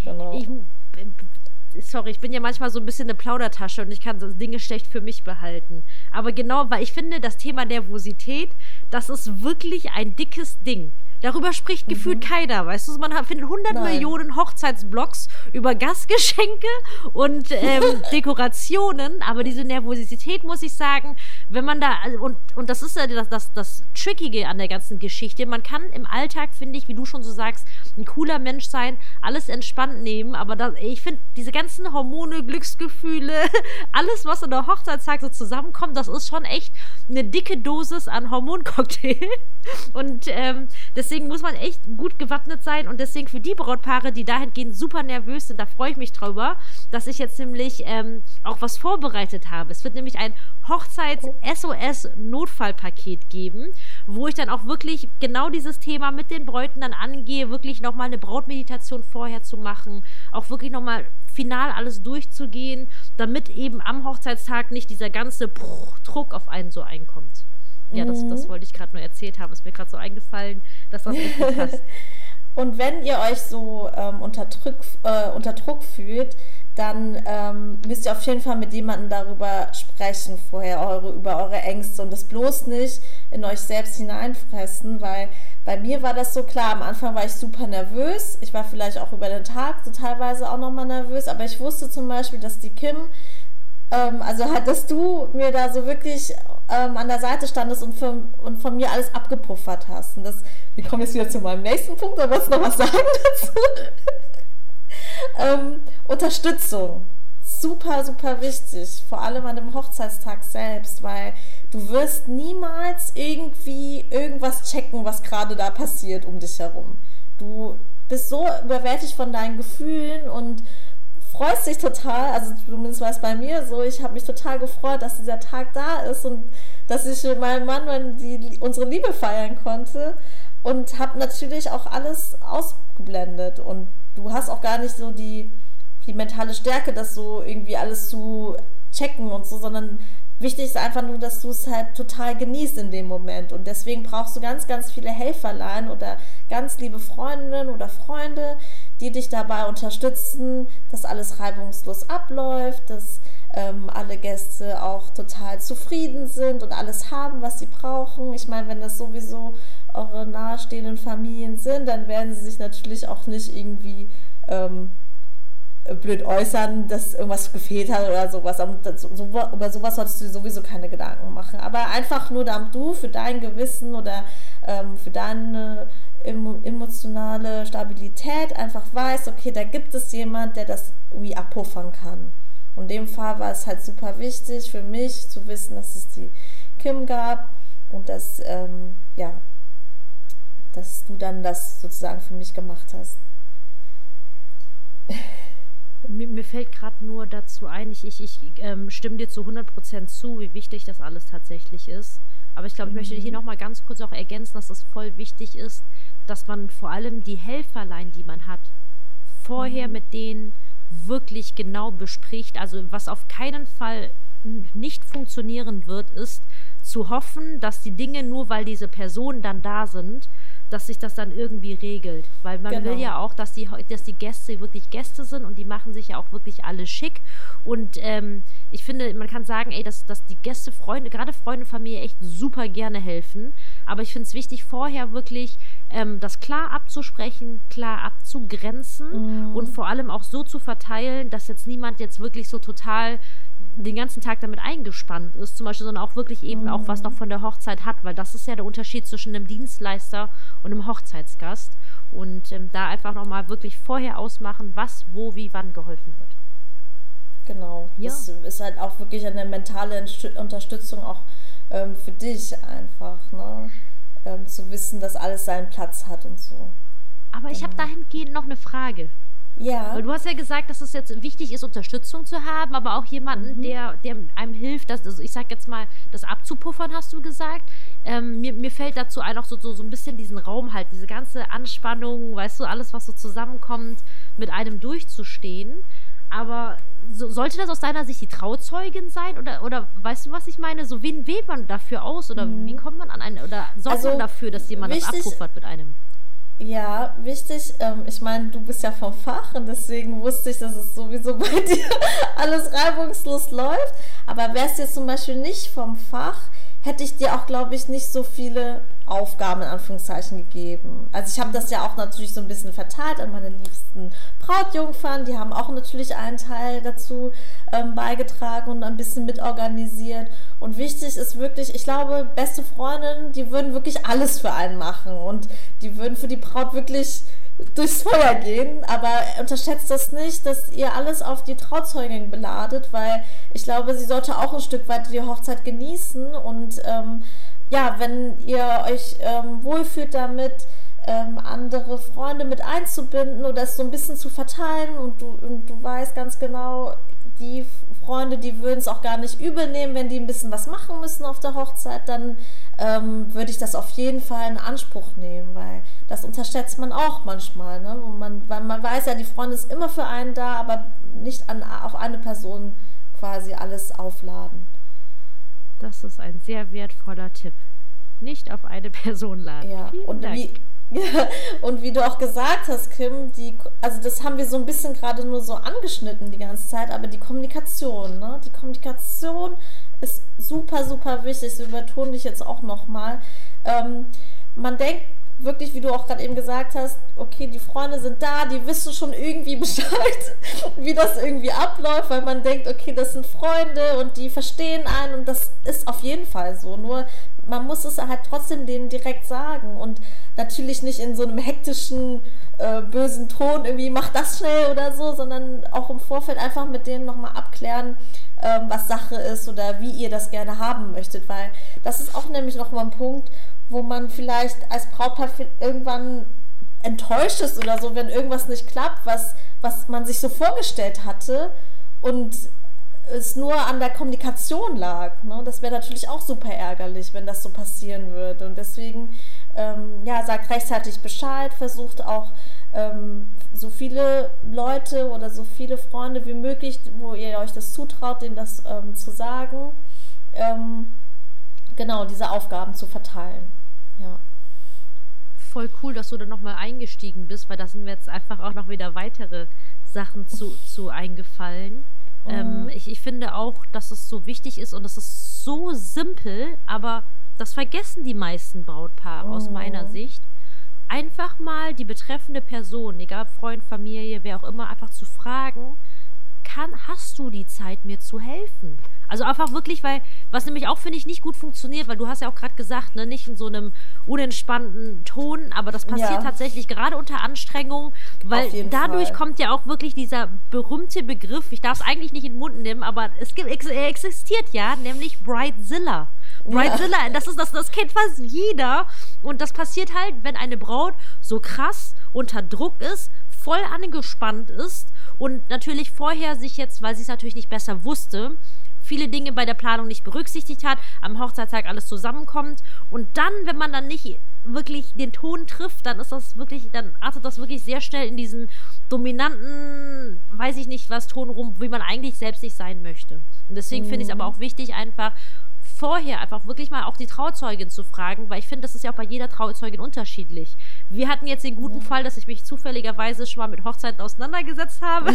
Genau. Ich, sorry, ich bin ja manchmal so ein bisschen eine Plaudertasche und ich kann so Dinge schlecht für mich behalten. Aber genau, weil ich finde, das Thema Nervosität, das ist wirklich ein dickes Ding. Darüber spricht mhm. gefühlt keiner, weißt du? Man findet 100 Nein. Millionen Hochzeitsblogs über Gastgeschenke und ähm, Dekorationen, aber diese Nervosität, muss ich sagen, wenn man da, also, und, und das ist ja das, das, das Trickige an der ganzen Geschichte, man kann im Alltag, finde ich, wie du schon so sagst, ein cooler Mensch sein, alles entspannt nehmen, aber das, ich finde, diese ganzen Hormone, Glücksgefühle, alles, was in der Hochzeitstag so zusammenkommt, das ist schon echt eine dicke Dosis an Hormoncocktail. Und ähm, deswegen muss man echt gut gewappnet sein. Und deswegen für die Brautpaare, die dahingehend super nervös sind, da freue ich mich drüber, dass ich jetzt nämlich ähm, auch was vorbereitet habe. Es wird nämlich ein Hochzeits-SOS-Notfallpaket geben, wo ich dann auch wirklich genau dieses Thema mit den Bräuten dann angehe, wirklich nochmal eine Brautmeditation vorher zu machen, auch wirklich nochmal final alles durchzugehen, damit eben am Hochzeitstag nicht dieser ganze Druck auf einen so einkommt. Ja, das, das mhm. wollte ich gerade nur erzählt haben. Ist mir gerade so eingefallen, dass das nicht passt. Und wenn ihr euch so ähm, unter, Druck, äh, unter Druck fühlt, dann ähm, müsst ihr auf jeden Fall mit jemandem darüber sprechen vorher, eure, über eure Ängste und das bloß nicht in euch selbst hineinfressen, weil bei mir war das so klar, am Anfang war ich super nervös, ich war vielleicht auch über den Tag so teilweise auch nochmal nervös, aber ich wusste zum Beispiel, dass die Kim, ähm, also halt, dass du mir da so wirklich ähm, an der Seite standest und, für, und von mir alles abgepuffert hast. Und das, wir kommen jetzt wieder zu meinem nächsten Punkt, da wolltest du noch was sagen dazu? ähm, Unterstützung. Super, super wichtig. Vor allem an dem Hochzeitstag selbst, weil du wirst niemals irgendwie irgendwas checken, was gerade da passiert um dich herum. Du bist so überwältigt von deinen Gefühlen und freust dich total, also zumindest war es bei mir so, ich habe mich total gefreut, dass dieser Tag da ist und dass ich mit meinem Mann die, unsere Liebe feiern konnte und habe natürlich auch alles ausgeblendet und du hast auch gar nicht so die, die mentale Stärke, das so irgendwie alles zu checken und so, sondern wichtig ist einfach nur, dass du es halt total genießt in dem Moment und deswegen brauchst du ganz, ganz viele Helferlein oder ganz liebe Freundinnen oder Freunde, die dich dabei unterstützen, dass alles reibungslos abläuft, dass ähm, alle Gäste auch total zufrieden sind und alles haben, was sie brauchen. Ich meine, wenn das sowieso eure nahestehenden Familien sind, dann werden sie sich natürlich auch nicht irgendwie ähm, blöd äußern, dass irgendwas gefehlt hat oder sowas. So, über sowas solltest du dir sowieso keine Gedanken machen. Aber einfach nur, damit du für dein Gewissen oder ähm, für deine emotionale Stabilität einfach weißt, okay, da gibt es jemand, der das irgendwie abpuffern kann. Und in dem Fall war es halt super wichtig für mich zu wissen, dass es die Kim gab und dass, ähm, ja, dass du dann das sozusagen für mich gemacht hast. Mir, mir fällt gerade nur dazu ein, ich, ich, ich ähm, stimme dir zu 100% zu, wie wichtig das alles tatsächlich ist. Aber ich glaube, ich möchte hier mhm. nochmal ganz kurz auch ergänzen, dass es voll wichtig ist, dass man vor allem die Helferlein, die man hat, vorher mhm. mit denen wirklich genau bespricht. Also was auf keinen Fall nicht funktionieren wird, ist zu hoffen, dass die Dinge nur weil diese Personen dann da sind, dass sich das dann irgendwie regelt. Weil man genau. will ja auch, dass die, dass die Gäste wirklich Gäste sind und die machen sich ja auch wirklich alle schick. Und ähm, ich finde, man kann sagen, ey, dass, dass die Gäste, Freunde, gerade Freunde, Familie echt super gerne helfen. Aber ich finde es wichtig, vorher wirklich ähm, das klar abzusprechen, klar abzugrenzen mhm. und vor allem auch so zu verteilen, dass jetzt niemand jetzt wirklich so total den ganzen Tag damit eingespannt ist, zum Beispiel, sondern auch wirklich eben mhm. auch was noch von der Hochzeit hat, weil das ist ja der Unterschied zwischen einem Dienstleister und einem Hochzeitsgast. Und ähm, da einfach nochmal wirklich vorher ausmachen, was, wo, wie, wann geholfen wird. Genau. Ja. Das ist halt auch wirklich eine mentale Unterstützung auch ähm, für dich einfach, ne? Ähm, zu wissen, dass alles seinen Platz hat und so. Aber ich habe genau. dahingehend noch eine Frage. Ja. Weil du hast ja gesagt, dass es jetzt wichtig ist, Unterstützung zu haben, aber auch jemanden, mhm. der, der einem hilft, dass, also ich sag jetzt mal, das abzupuffern, hast du gesagt. Ähm, mir, mir fällt dazu ein, auch so, so, so ein bisschen diesen Raum halt, diese ganze Anspannung, weißt du, alles, was so zusammenkommt, mit einem durchzustehen. Aber so, sollte das aus deiner Sicht die Trauzeugin sein? Oder, oder weißt du, was ich meine? So, wen wählt man dafür aus? Oder mhm. wie kommt man an einen? Oder sorgt also, man dafür, dass jemand das abpuffert mit einem? Ja, wichtig. Ähm, ich meine, du bist ja vom Fach und deswegen wusste ich, dass es sowieso bei dir alles reibungslos läuft. Aber wärst du jetzt zum Beispiel nicht vom Fach, hätte ich dir auch, glaube ich, nicht so viele Aufgaben in Anführungszeichen gegeben. Also ich habe das ja auch natürlich so ein bisschen verteilt an meine liebsten Brautjungfern. Die haben auch natürlich einen Teil dazu ähm, beigetragen und ein bisschen mitorganisiert. Und wichtig ist wirklich, ich glaube, beste Freundinnen, die würden wirklich alles für einen machen und die würden für die Braut wirklich durchs Feuer gehen, aber unterschätzt das nicht, dass ihr alles auf die Trauzeugin beladet, weil ich glaube, sie sollte auch ein Stück weit die Hochzeit genießen und ähm, ja, wenn ihr euch ähm, wohlfühlt damit, ähm, andere Freunde mit einzubinden oder es so ein bisschen zu verteilen und du, und du weißt ganz genau, die Freunde, die würden es auch gar nicht übel nehmen, wenn die ein bisschen was machen müssen auf der Hochzeit, dann ähm, würde ich das auf jeden Fall in Anspruch nehmen, weil das unterschätzt man auch manchmal, ne? Wo man, weil man weiß ja, die Freundin ist immer für einen da, aber nicht an, auf eine Person quasi alles aufladen. Das ist ein sehr wertvoller Tipp. Nicht auf eine Person laden. Ja, Vielen und Dank. wie ja, und wie du auch gesagt hast, Kim, die, also das haben wir so ein bisschen gerade nur so angeschnitten die ganze Zeit, aber die Kommunikation, ne? Die Kommunikation ist super, super wichtig. Das übertone ich jetzt auch nochmal. Ähm, man denkt wirklich, wie du auch gerade eben gesagt hast, okay, die Freunde sind da, die wissen schon irgendwie Bescheid, wie das irgendwie abläuft, weil man denkt, okay, das sind Freunde und die verstehen einen und das ist auf jeden Fall so. Nur man muss es halt trotzdem denen direkt sagen und natürlich nicht in so einem hektischen, äh, bösen Ton irgendwie, mach das schnell oder so, sondern auch im Vorfeld einfach mit denen nochmal abklären, ähm, was Sache ist oder wie ihr das gerne haben möchtet, weil das ist auch nämlich nochmal ein Punkt, wo man vielleicht als Brautpaar irgendwann enttäuscht ist oder so, wenn irgendwas nicht klappt, was, was man sich so vorgestellt hatte und es nur an der Kommunikation lag. Ne? Das wäre natürlich auch super ärgerlich, wenn das so passieren würde. Und deswegen, ähm, ja, sagt rechtzeitig Bescheid, versucht auch ähm, so viele Leute oder so viele Freunde wie möglich, wo ihr euch das zutraut, denen das ähm, zu sagen, ähm, genau diese Aufgaben zu verteilen. Ja. voll cool, dass du da nochmal eingestiegen bist, weil da sind mir jetzt einfach auch noch wieder weitere Sachen zu, zu eingefallen. Mhm. Ähm, ich, ich finde auch, dass es so wichtig ist und das ist so simpel, aber das vergessen die meisten Brautpaare mhm. aus meiner Sicht. Einfach mal die betreffende Person, egal Freund, Familie, wer auch immer, einfach zu fragen, kann, hast du die Zeit, mir zu helfen? Also einfach wirklich, weil, was nämlich auch, finde ich, nicht gut funktioniert, weil du hast ja auch gerade gesagt, ne, nicht in so einem unentspannten Ton, aber das passiert ja. tatsächlich gerade unter Anstrengung, weil dadurch Fall. kommt ja auch wirklich dieser berühmte Begriff, ich darf es eigentlich nicht in den Mund nehmen, aber es gibt, er existiert ja, nämlich Bridezilla. Bridezilla, ja. das ist das, das kennt fast jeder. Und das passiert halt, wenn eine Braut so krass unter Druck ist, voll angespannt ist und natürlich vorher sich jetzt, weil sie es natürlich nicht besser wusste, viele Dinge bei der Planung nicht berücksichtigt hat, am Hochzeitstag alles zusammenkommt und dann, wenn man dann nicht wirklich den Ton trifft, dann ist das wirklich, dann artet das wirklich sehr schnell in diesen dominanten, weiß ich nicht was, Ton rum, wie man eigentlich selbst nicht sein möchte. Und deswegen mhm. finde ich es aber auch wichtig, einfach vorher einfach wirklich mal auch die Trauzeugin zu fragen, weil ich finde, das ist ja auch bei jeder Trauzeugin unterschiedlich. Wir hatten jetzt den guten ja. Fall, dass ich mich zufälligerweise schon mal mit Hochzeiten auseinandergesetzt habe.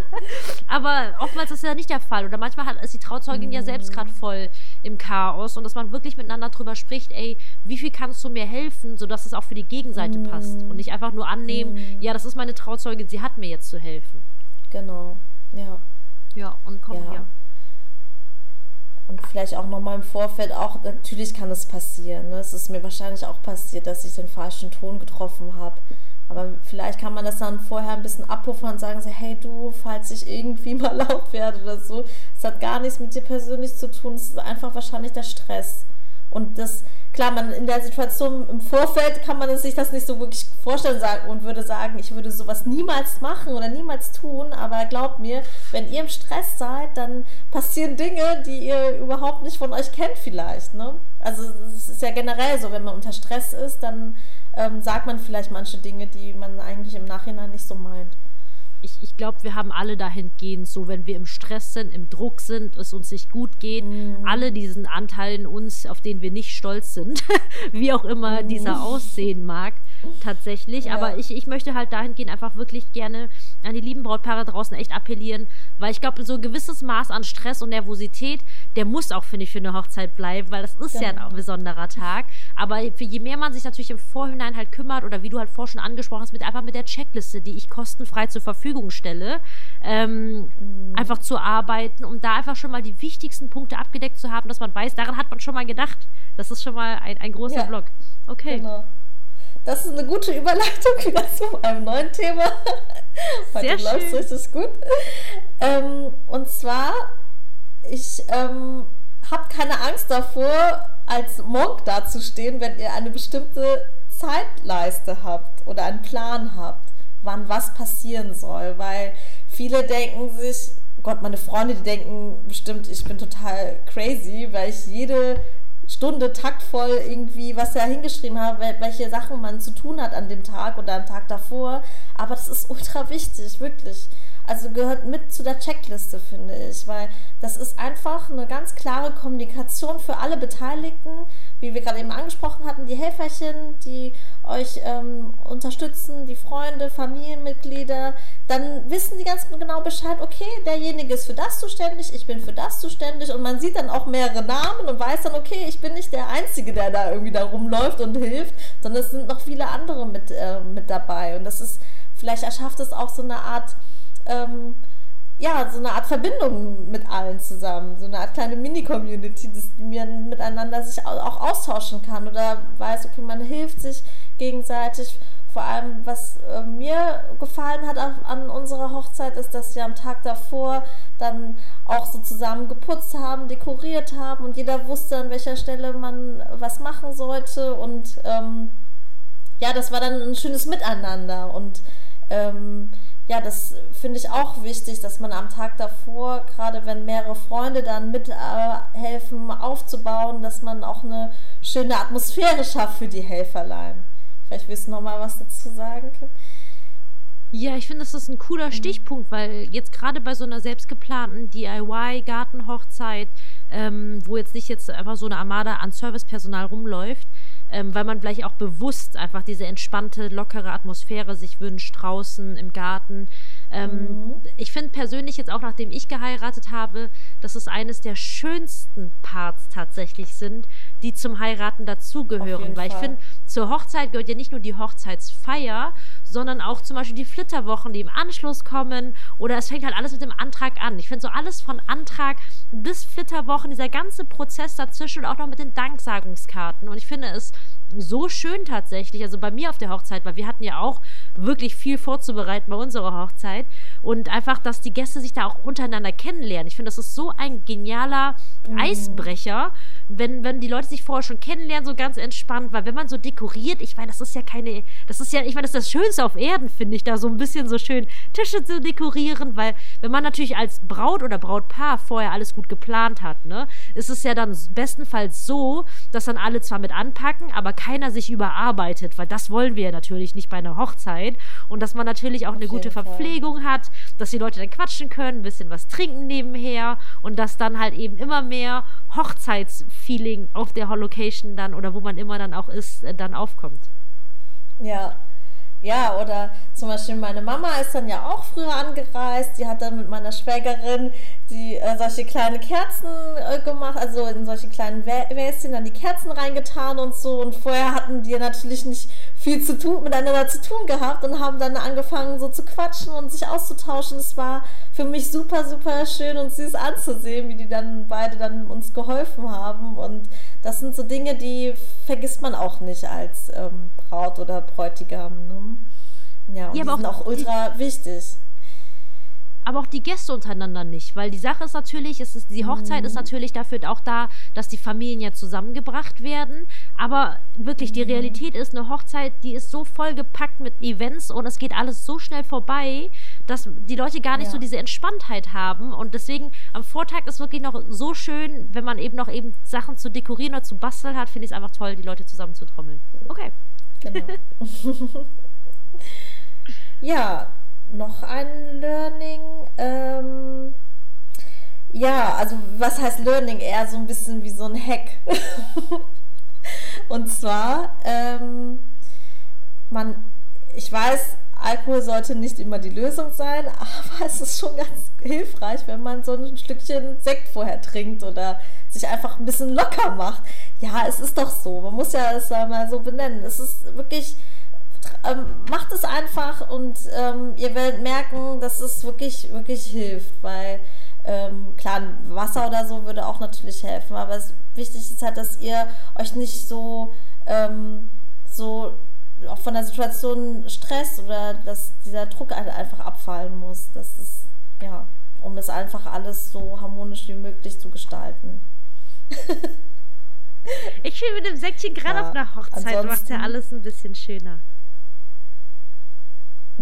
Aber oftmals ist das ja nicht der Fall. Oder manchmal hat, ist die Trauzeugin mhm. ja selbst gerade voll im Chaos und dass man wirklich miteinander drüber spricht, ey, wie viel kannst du mir helfen, sodass es auch für die Gegenseite mhm. passt. Und nicht einfach nur annehmen, mhm. ja, das ist meine Trauzeugin, sie hat mir jetzt zu helfen. Genau, ja. Ja, und komm ja. hier. Und vielleicht auch nochmal im Vorfeld auch, natürlich kann es passieren. Ne? Es ist mir wahrscheinlich auch passiert, dass ich den falschen Ton getroffen habe. Aber vielleicht kann man das dann vorher ein bisschen abpuffern und sagen, so, hey du, falls ich irgendwie mal laut werde oder so, es hat gar nichts mit dir persönlich zu tun, es ist einfach wahrscheinlich der Stress. Und das, klar, man in der Situation im Vorfeld kann man sich das nicht so wirklich vorstellen sagen und würde sagen, ich würde sowas niemals machen oder niemals tun, aber glaubt mir, wenn ihr im Stress seid, dann passieren Dinge, die ihr überhaupt nicht von euch kennt vielleicht. Ne? Also es ist ja generell so, wenn man unter Stress ist, dann ähm, sagt man vielleicht manche Dinge, die man eigentlich im Nachhinein nicht so meint ich, ich glaube, wir haben alle dahingehend, so wenn wir im Stress sind, im Druck sind, es uns nicht gut geht, mm. alle diesen Anteil in uns, auf den wir nicht stolz sind, wie auch immer mm. dieser aussehen mag, tatsächlich. Ja. Aber ich, ich möchte halt dahingehend einfach wirklich gerne an die lieben Brautpaare draußen echt appellieren, weil ich glaube, so ein gewisses Maß an Stress und Nervosität, der muss auch, finde ich, für eine Hochzeit bleiben, weil das ist genau. ja ein besonderer Tag. Aber für je mehr man sich natürlich im Vorhinein halt kümmert oder wie du halt vorher schon angesprochen hast, mit einfach mit der Checkliste, die ich kostenfrei zur Verfügung stelle, ähm, mhm. einfach zu arbeiten, um da einfach schon mal die wichtigsten Punkte abgedeckt zu haben, dass man weiß, daran hat man schon mal gedacht. Das ist schon mal ein, ein großer ja. Block. Okay. Genau. Das ist eine gute Überleitung wieder zu einem neuen Thema. Heute läuft es richtig gut. Ähm, und zwar, ich ähm, habe keine Angst davor, als Monk dazustehen, wenn ihr eine bestimmte Zeitleiste habt oder einen Plan habt, wann was passieren soll. Weil viele denken sich, Gott, meine Freunde, die denken bestimmt, ich bin total crazy, weil ich jede Stunde taktvoll irgendwie, was er hingeschrieben hat, welche Sachen man zu tun hat an dem Tag oder am Tag davor. Aber das ist ultra wichtig, wirklich. Also gehört mit zu der Checkliste, finde ich, weil das ist einfach eine ganz klare Kommunikation für alle Beteiligten, wie wir gerade eben angesprochen hatten, die Helferchen, die euch ähm, unterstützen, die Freunde, Familienmitglieder, dann wissen die ganz genau Bescheid, okay, derjenige ist für das zuständig, ich bin für das zuständig und man sieht dann auch mehrere Namen und weiß dann, okay, ich bin nicht der Einzige, der da irgendwie da rumläuft und hilft, sondern es sind noch viele andere mit, äh, mit dabei und das ist, vielleicht erschafft es auch so eine Art, ähm, ja, so eine Art Verbindung mit allen zusammen, so eine Art kleine Mini-Community, dass man miteinander sich auch austauschen kann oder weiß, okay, man hilft sich gegenseitig. Vor allem, was äh, mir gefallen hat an unserer Hochzeit, ist, dass wir am Tag davor dann auch so zusammen geputzt haben, dekoriert haben und jeder wusste, an welcher Stelle man was machen sollte. Und ähm, ja, das war dann ein schönes Miteinander. Und ähm, ja, das finde ich auch wichtig, dass man am Tag davor, gerade wenn mehrere Freunde dann mithelfen aufzubauen, dass man auch eine schöne Atmosphäre schafft für die Helferlein. Vielleicht willst du noch mal was dazu sagen, Kim? Ja, ich finde, das ist ein cooler mhm. Stichpunkt, weil jetzt gerade bei so einer selbstgeplanten DIY-Gartenhochzeit, ähm, wo jetzt nicht jetzt einfach so eine Armada an Servicepersonal rumläuft, ähm, weil man vielleicht auch bewusst einfach diese entspannte, lockere Atmosphäre sich wünscht, draußen im Garten. Ähm, mhm. Ich finde persönlich jetzt auch, nachdem ich geheiratet habe, dass es eines der schönsten Parts tatsächlich sind, die zum Heiraten dazugehören. Weil Fall. ich finde, zur Hochzeit gehört ja nicht nur die Hochzeitsfeier, sondern auch zum Beispiel die Flitterwochen, die im Anschluss kommen. Oder es fängt halt alles mit dem Antrag an. Ich finde so alles von Antrag bis Flitterwochen, dieser ganze Prozess dazwischen und auch noch mit den Danksagungskarten. Und ich finde es so schön tatsächlich. Also bei mir auf der Hochzeit, weil wir hatten ja auch wirklich viel vorzubereiten bei unserer Hochzeit. Und einfach, dass die Gäste sich da auch untereinander kennenlernen. Ich finde, das ist so ein genialer mhm. Eisbrecher, wenn, wenn die Leute sich vorher schon kennenlernen, so ganz entspannt. Weil wenn man so dekoriert, ich meine, das ist ja keine, das ist ja, ich meine, das ist das Schönste auf Erden, finde ich, da so ein bisschen so schön Tische zu dekorieren. Weil wenn man natürlich als Braut oder Brautpaar vorher alles gut geplant hat, ne, ist es ja dann bestenfalls so, dass dann alle zwar mit anpacken, aber keiner sich überarbeitet, weil das wollen wir ja natürlich nicht bei einer Hochzeit. Und dass man natürlich auch Auf eine gute Verpflegung Fall. hat, dass die Leute dann quatschen können, ein bisschen was trinken nebenher und dass dann halt eben immer mehr Hochzeitsfeeling auf der Location dann oder wo man immer dann auch ist, äh, dann aufkommt. Ja, ja, oder zum Beispiel meine Mama ist dann ja auch früher angereist. Die hat dann mit meiner Schwägerin die äh, solche kleine Kerzen äh, gemacht, also in solche kleinen Wäschen dann die Kerzen reingetan und so. Und vorher hatten die natürlich nicht viel zu tun, miteinander zu tun gehabt und haben dann angefangen so zu quatschen und sich auszutauschen. Es war für mich super, super schön und süß anzusehen, wie die dann beide dann uns geholfen haben. Und das sind so Dinge, die vergisst man auch nicht als ähm, Braut oder Bräutigam. Ne? Ja, und ja, die sind auch ultra wichtig aber auch die Gäste untereinander nicht, weil die Sache ist natürlich, es ist, die Hochzeit mhm. ist natürlich dafür auch da, dass die Familien ja zusammengebracht werden, aber wirklich die mhm. Realität ist, eine Hochzeit, die ist so vollgepackt mit Events und es geht alles so schnell vorbei, dass die Leute gar nicht ja. so diese Entspanntheit haben und deswegen am Vortag ist wirklich noch so schön, wenn man eben noch eben Sachen zu dekorieren oder zu basteln hat, finde ich es einfach toll, die Leute zusammen zu trommeln. Okay. Genau. ja, noch ein Learning. Ähm, ja, also was heißt Learning? Eher so ein bisschen wie so ein Hack. Und zwar, ähm, man, ich weiß, Alkohol sollte nicht immer die Lösung sein, aber es ist schon ganz hilfreich, wenn man so ein Stückchen Sekt vorher trinkt oder sich einfach ein bisschen locker macht. Ja, es ist doch so. Man muss ja es mal so benennen. Es ist wirklich ähm, macht es einfach und ähm, ihr werdet merken, dass es wirklich, wirklich hilft, weil ähm, klar, Wasser oder so würde auch natürlich helfen, aber es, wichtig ist halt, dass ihr euch nicht so, ähm, so auch von der Situation stresst oder dass dieser Druck halt einfach abfallen muss. Das ist, ja, um das einfach alles so harmonisch wie möglich zu gestalten. ich finde, mit dem Säckchen gerade ja, auf einer Hochzeit macht ja alles ein bisschen schöner.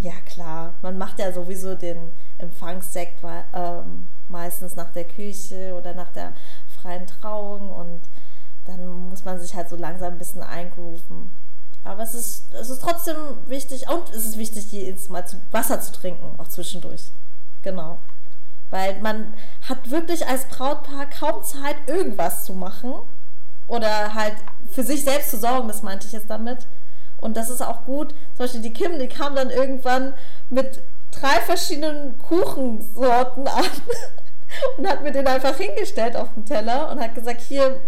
Ja, klar. Man macht ja sowieso den Empfangssekt ähm, meistens nach der Küche oder nach der freien Trauung und dann muss man sich halt so langsam ein bisschen eingrooven. Aber es ist, es ist trotzdem wichtig und es ist wichtig, jedes Mal Wasser zu trinken, auch zwischendurch. Genau. Weil man hat wirklich als Brautpaar kaum Zeit, irgendwas zu machen oder halt für sich selbst zu sorgen, das meinte ich jetzt damit. Und das ist auch gut. Zum Beispiel die Kim, die kam dann irgendwann mit drei verschiedenen Kuchensorten an und hat mir den einfach hingestellt auf den Teller und hat gesagt, hier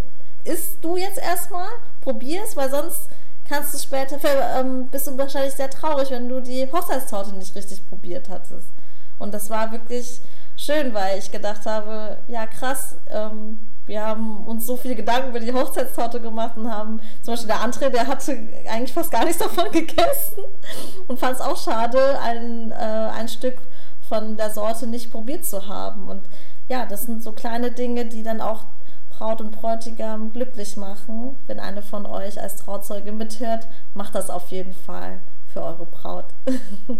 isst du jetzt erstmal, probier es, weil sonst kannst du später, ähm, bist du wahrscheinlich sehr traurig, wenn du die Hochzeitstorte nicht richtig probiert hattest. Und das war wirklich schön, weil ich gedacht habe, ja krass, ähm, wir haben uns so viele Gedanken über die Hochzeitstorte gemacht und haben zum Beispiel der André, der hatte eigentlich fast gar nichts davon gegessen und fand es auch schade, ein, äh, ein Stück von der Sorte nicht probiert zu haben. Und ja, das sind so kleine Dinge, die dann auch Braut und Bräutigam glücklich machen. Wenn eine von euch als Trauzeuge mithört, macht das auf jeden Fall für eure Braut.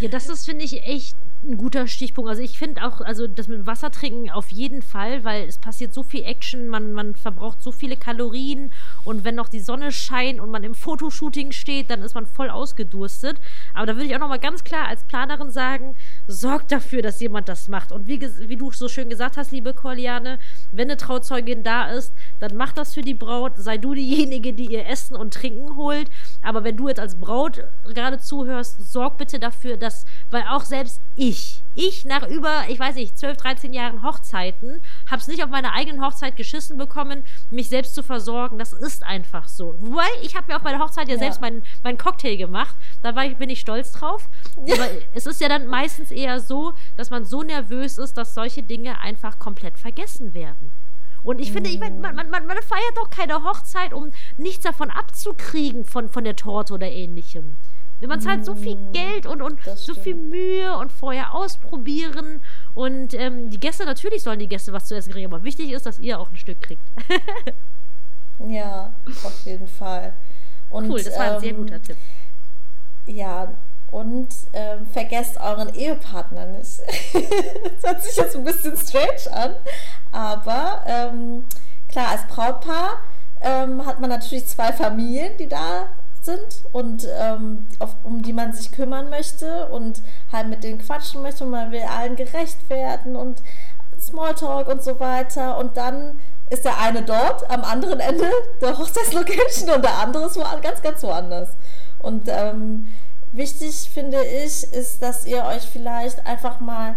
Ja, das ist, finde ich, echt ein guter Stichpunkt. Also ich finde auch, also das mit Wasser trinken auf jeden Fall, weil es passiert so viel Action, man, man verbraucht so viele Kalorien und wenn noch die Sonne scheint und man im Fotoshooting steht, dann ist man voll ausgedurstet. Aber da würde ich auch nochmal ganz klar als Planerin sagen, sorgt dafür, dass jemand das macht. Und wie, wie du so schön gesagt hast, liebe Corliane, wenn eine Trauzeugin da ist, dann mach das für die Braut, sei du diejenige, die ihr Essen und Trinken holt. Aber wenn du jetzt als Braut gerade zuhörst, sorg bitte dafür, dass, weil auch selbst ich, ich nach über, ich weiß nicht, 12, 13 Jahren Hochzeiten, habe es nicht auf meiner eigenen Hochzeit geschissen bekommen, mich selbst zu versorgen. Das ist einfach so. Wobei, ich habe mir auf meiner Hochzeit ja, ja. selbst meinen mein Cocktail gemacht. Da war ich, bin ich stolz drauf. Aber es ist ja dann meistens eher so, dass man so nervös ist, dass solche Dinge einfach komplett vergessen werden. Und ich finde, ich mein, man, man, man feiert doch keine Hochzeit, um nichts davon abzukriegen von, von der Torte oder ähnlichem. Man zahlt so viel mm, Geld und, und so viel Mühe und vorher ausprobieren. Und ähm, die Gäste, natürlich sollen die Gäste was zu essen kriegen, aber wichtig ist, dass ihr auch ein Stück kriegt. ja, auf jeden Fall. Und, cool, das war ein ähm, sehr guter Tipp. Ja, und ähm, vergesst euren Ehepartner nicht. das hört sich jetzt ein bisschen strange an, aber ähm, klar, als Brautpaar ähm, hat man natürlich zwei Familien, die da sind und ähm, auf, um die man sich kümmern möchte und halt mit denen quatschen möchte und man will allen gerecht werden und Smalltalk und so weiter. Und dann ist der eine dort am anderen Ende der Hochzeitslocation und der andere ist ganz, ganz woanders. Und ähm, wichtig finde ich, ist, dass ihr euch vielleicht einfach mal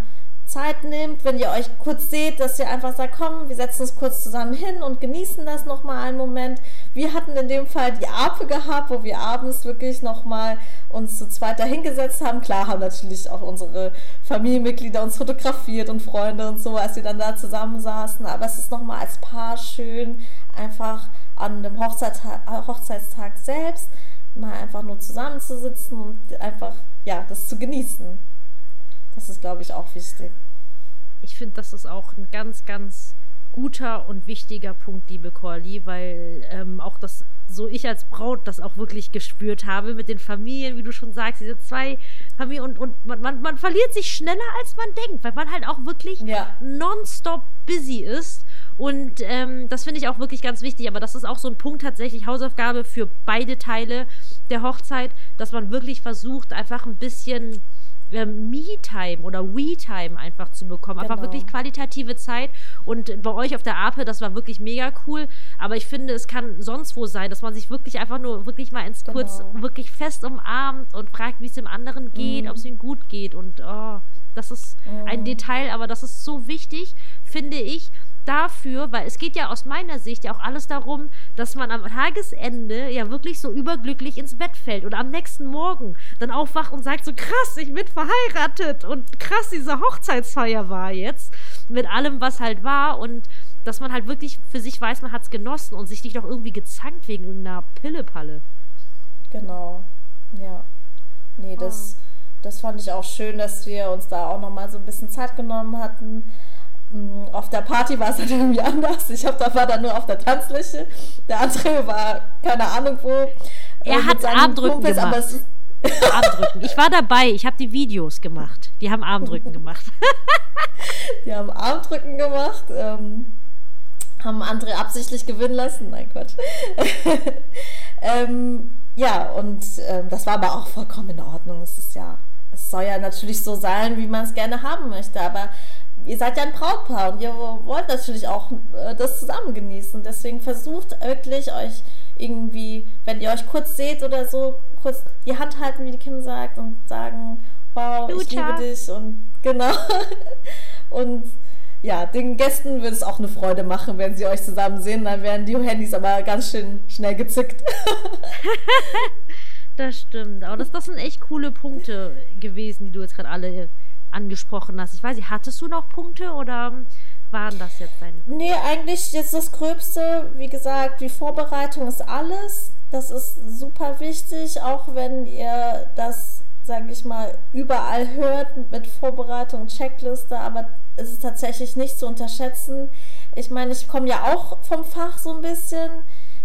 Zeit nehmt, wenn ihr euch kurz seht, dass ihr einfach sagt, komm, wir setzen uns kurz zusammen hin und genießen das nochmal einen Moment. Wir hatten in dem Fall die Ape gehabt, wo wir abends wirklich nochmal uns zu zweit dahingesetzt haben. Klar haben natürlich auch unsere Familienmitglieder uns fotografiert und Freunde und so, als wir dann da zusammen saßen. Aber es ist nochmal als Paar schön, einfach an dem Hochzeitstag, Hochzeitstag selbst mal einfach nur zusammenzusitzen und einfach, ja, das zu genießen. Das ist, glaube ich, auch wichtig. Ich finde, das ist auch ein ganz, ganz guter und wichtiger Punkt, liebe Corly, weil ähm, auch das, so ich als Braut das auch wirklich gespürt habe mit den Familien, wie du schon sagst, diese zwei Familien und, und man, man, man verliert sich schneller, als man denkt, weil man halt auch wirklich ja. nonstop busy ist. Und ähm, das finde ich auch wirklich ganz wichtig, aber das ist auch so ein Punkt tatsächlich, Hausaufgabe für beide Teile der Hochzeit, dass man wirklich versucht, einfach ein bisschen äh, Me-Time oder We-Time einfach zu bekommen. Genau. Einfach wirklich qualitative Zeit. Und bei euch auf der Ape, das war wirklich mega cool. Aber ich finde, es kann sonst wo sein, dass man sich wirklich einfach nur wirklich mal ins genau. kurz wirklich fest umarmt und fragt, wie es dem anderen geht, mhm. ob es ihm gut geht. Und oh, das ist mhm. ein Detail, aber das ist so wichtig, finde ich, dafür, weil es geht ja aus meiner Sicht ja auch alles darum, dass man am Tagesende ja wirklich so überglücklich ins Bett fällt oder am nächsten Morgen dann aufwacht und sagt so krass, ich bin verheiratet und krass, diese Hochzeitsfeier war jetzt mit allem, was halt war und dass man halt wirklich für sich weiß, man hat es genossen und sich nicht noch irgendwie gezankt wegen irgendeiner Pillepalle. Genau, ja. Nee, das, oh. das fand ich auch schön, dass wir uns da auch nochmal so ein bisschen Zeit genommen hatten auf der Party war es halt irgendwie anders. Ich hab, da war dann nur auf der Tanzfläche. Der andere war keine Ahnung wo. Er hat Armdrücken Kumpels, gemacht. Armdrücken. Ich war dabei. Ich habe die Videos gemacht. Die haben Armdrücken gemacht. die haben Armdrücken gemacht. Ähm, haben andere absichtlich gewinnen lassen. Nein, Quatsch. ähm, ja, und ähm, das war aber auch vollkommen in Ordnung. Es ist ja, es soll ja natürlich so sein, wie man es gerne haben möchte. Aber ihr seid ja ein Brautpaar und ihr wollt natürlich auch äh, das zusammen genießen. Deswegen versucht wirklich euch irgendwie, wenn ihr euch kurz seht oder so, kurz die Hand halten, wie die Kim sagt, und sagen, wow, Lucha. ich liebe dich und genau. und ja, den Gästen wird es auch eine Freude machen, wenn sie euch zusammen sehen. Dann werden die Handys aber ganz schön schnell gezückt. das stimmt. Aber das, das sind echt coole Punkte gewesen, die du jetzt gerade alle angesprochen hast. Ich weiß nicht, hattest du noch Punkte oder waren das jetzt deine? Nee, eigentlich jetzt das Gröbste, wie gesagt, die Vorbereitung ist alles. Das ist super wichtig, auch wenn ihr das, sage ich mal, überall hört mit Vorbereitung, Checkliste, aber es ist tatsächlich nicht zu unterschätzen. Ich meine, ich komme ja auch vom Fach so ein bisschen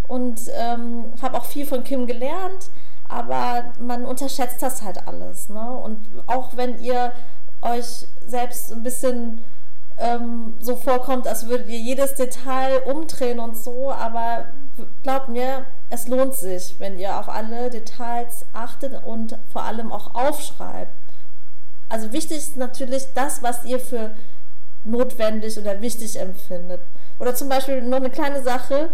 und ähm, habe auch viel von Kim gelernt, aber man unterschätzt das halt alles. Ne? Und auch wenn ihr euch selbst ein bisschen ähm, so vorkommt, als würdet ihr jedes Detail umdrehen und so, aber glaubt mir, es lohnt sich, wenn ihr auf alle Details achtet und vor allem auch aufschreibt. Also wichtig ist natürlich das, was ihr für notwendig oder wichtig empfindet. Oder zum Beispiel noch eine kleine Sache,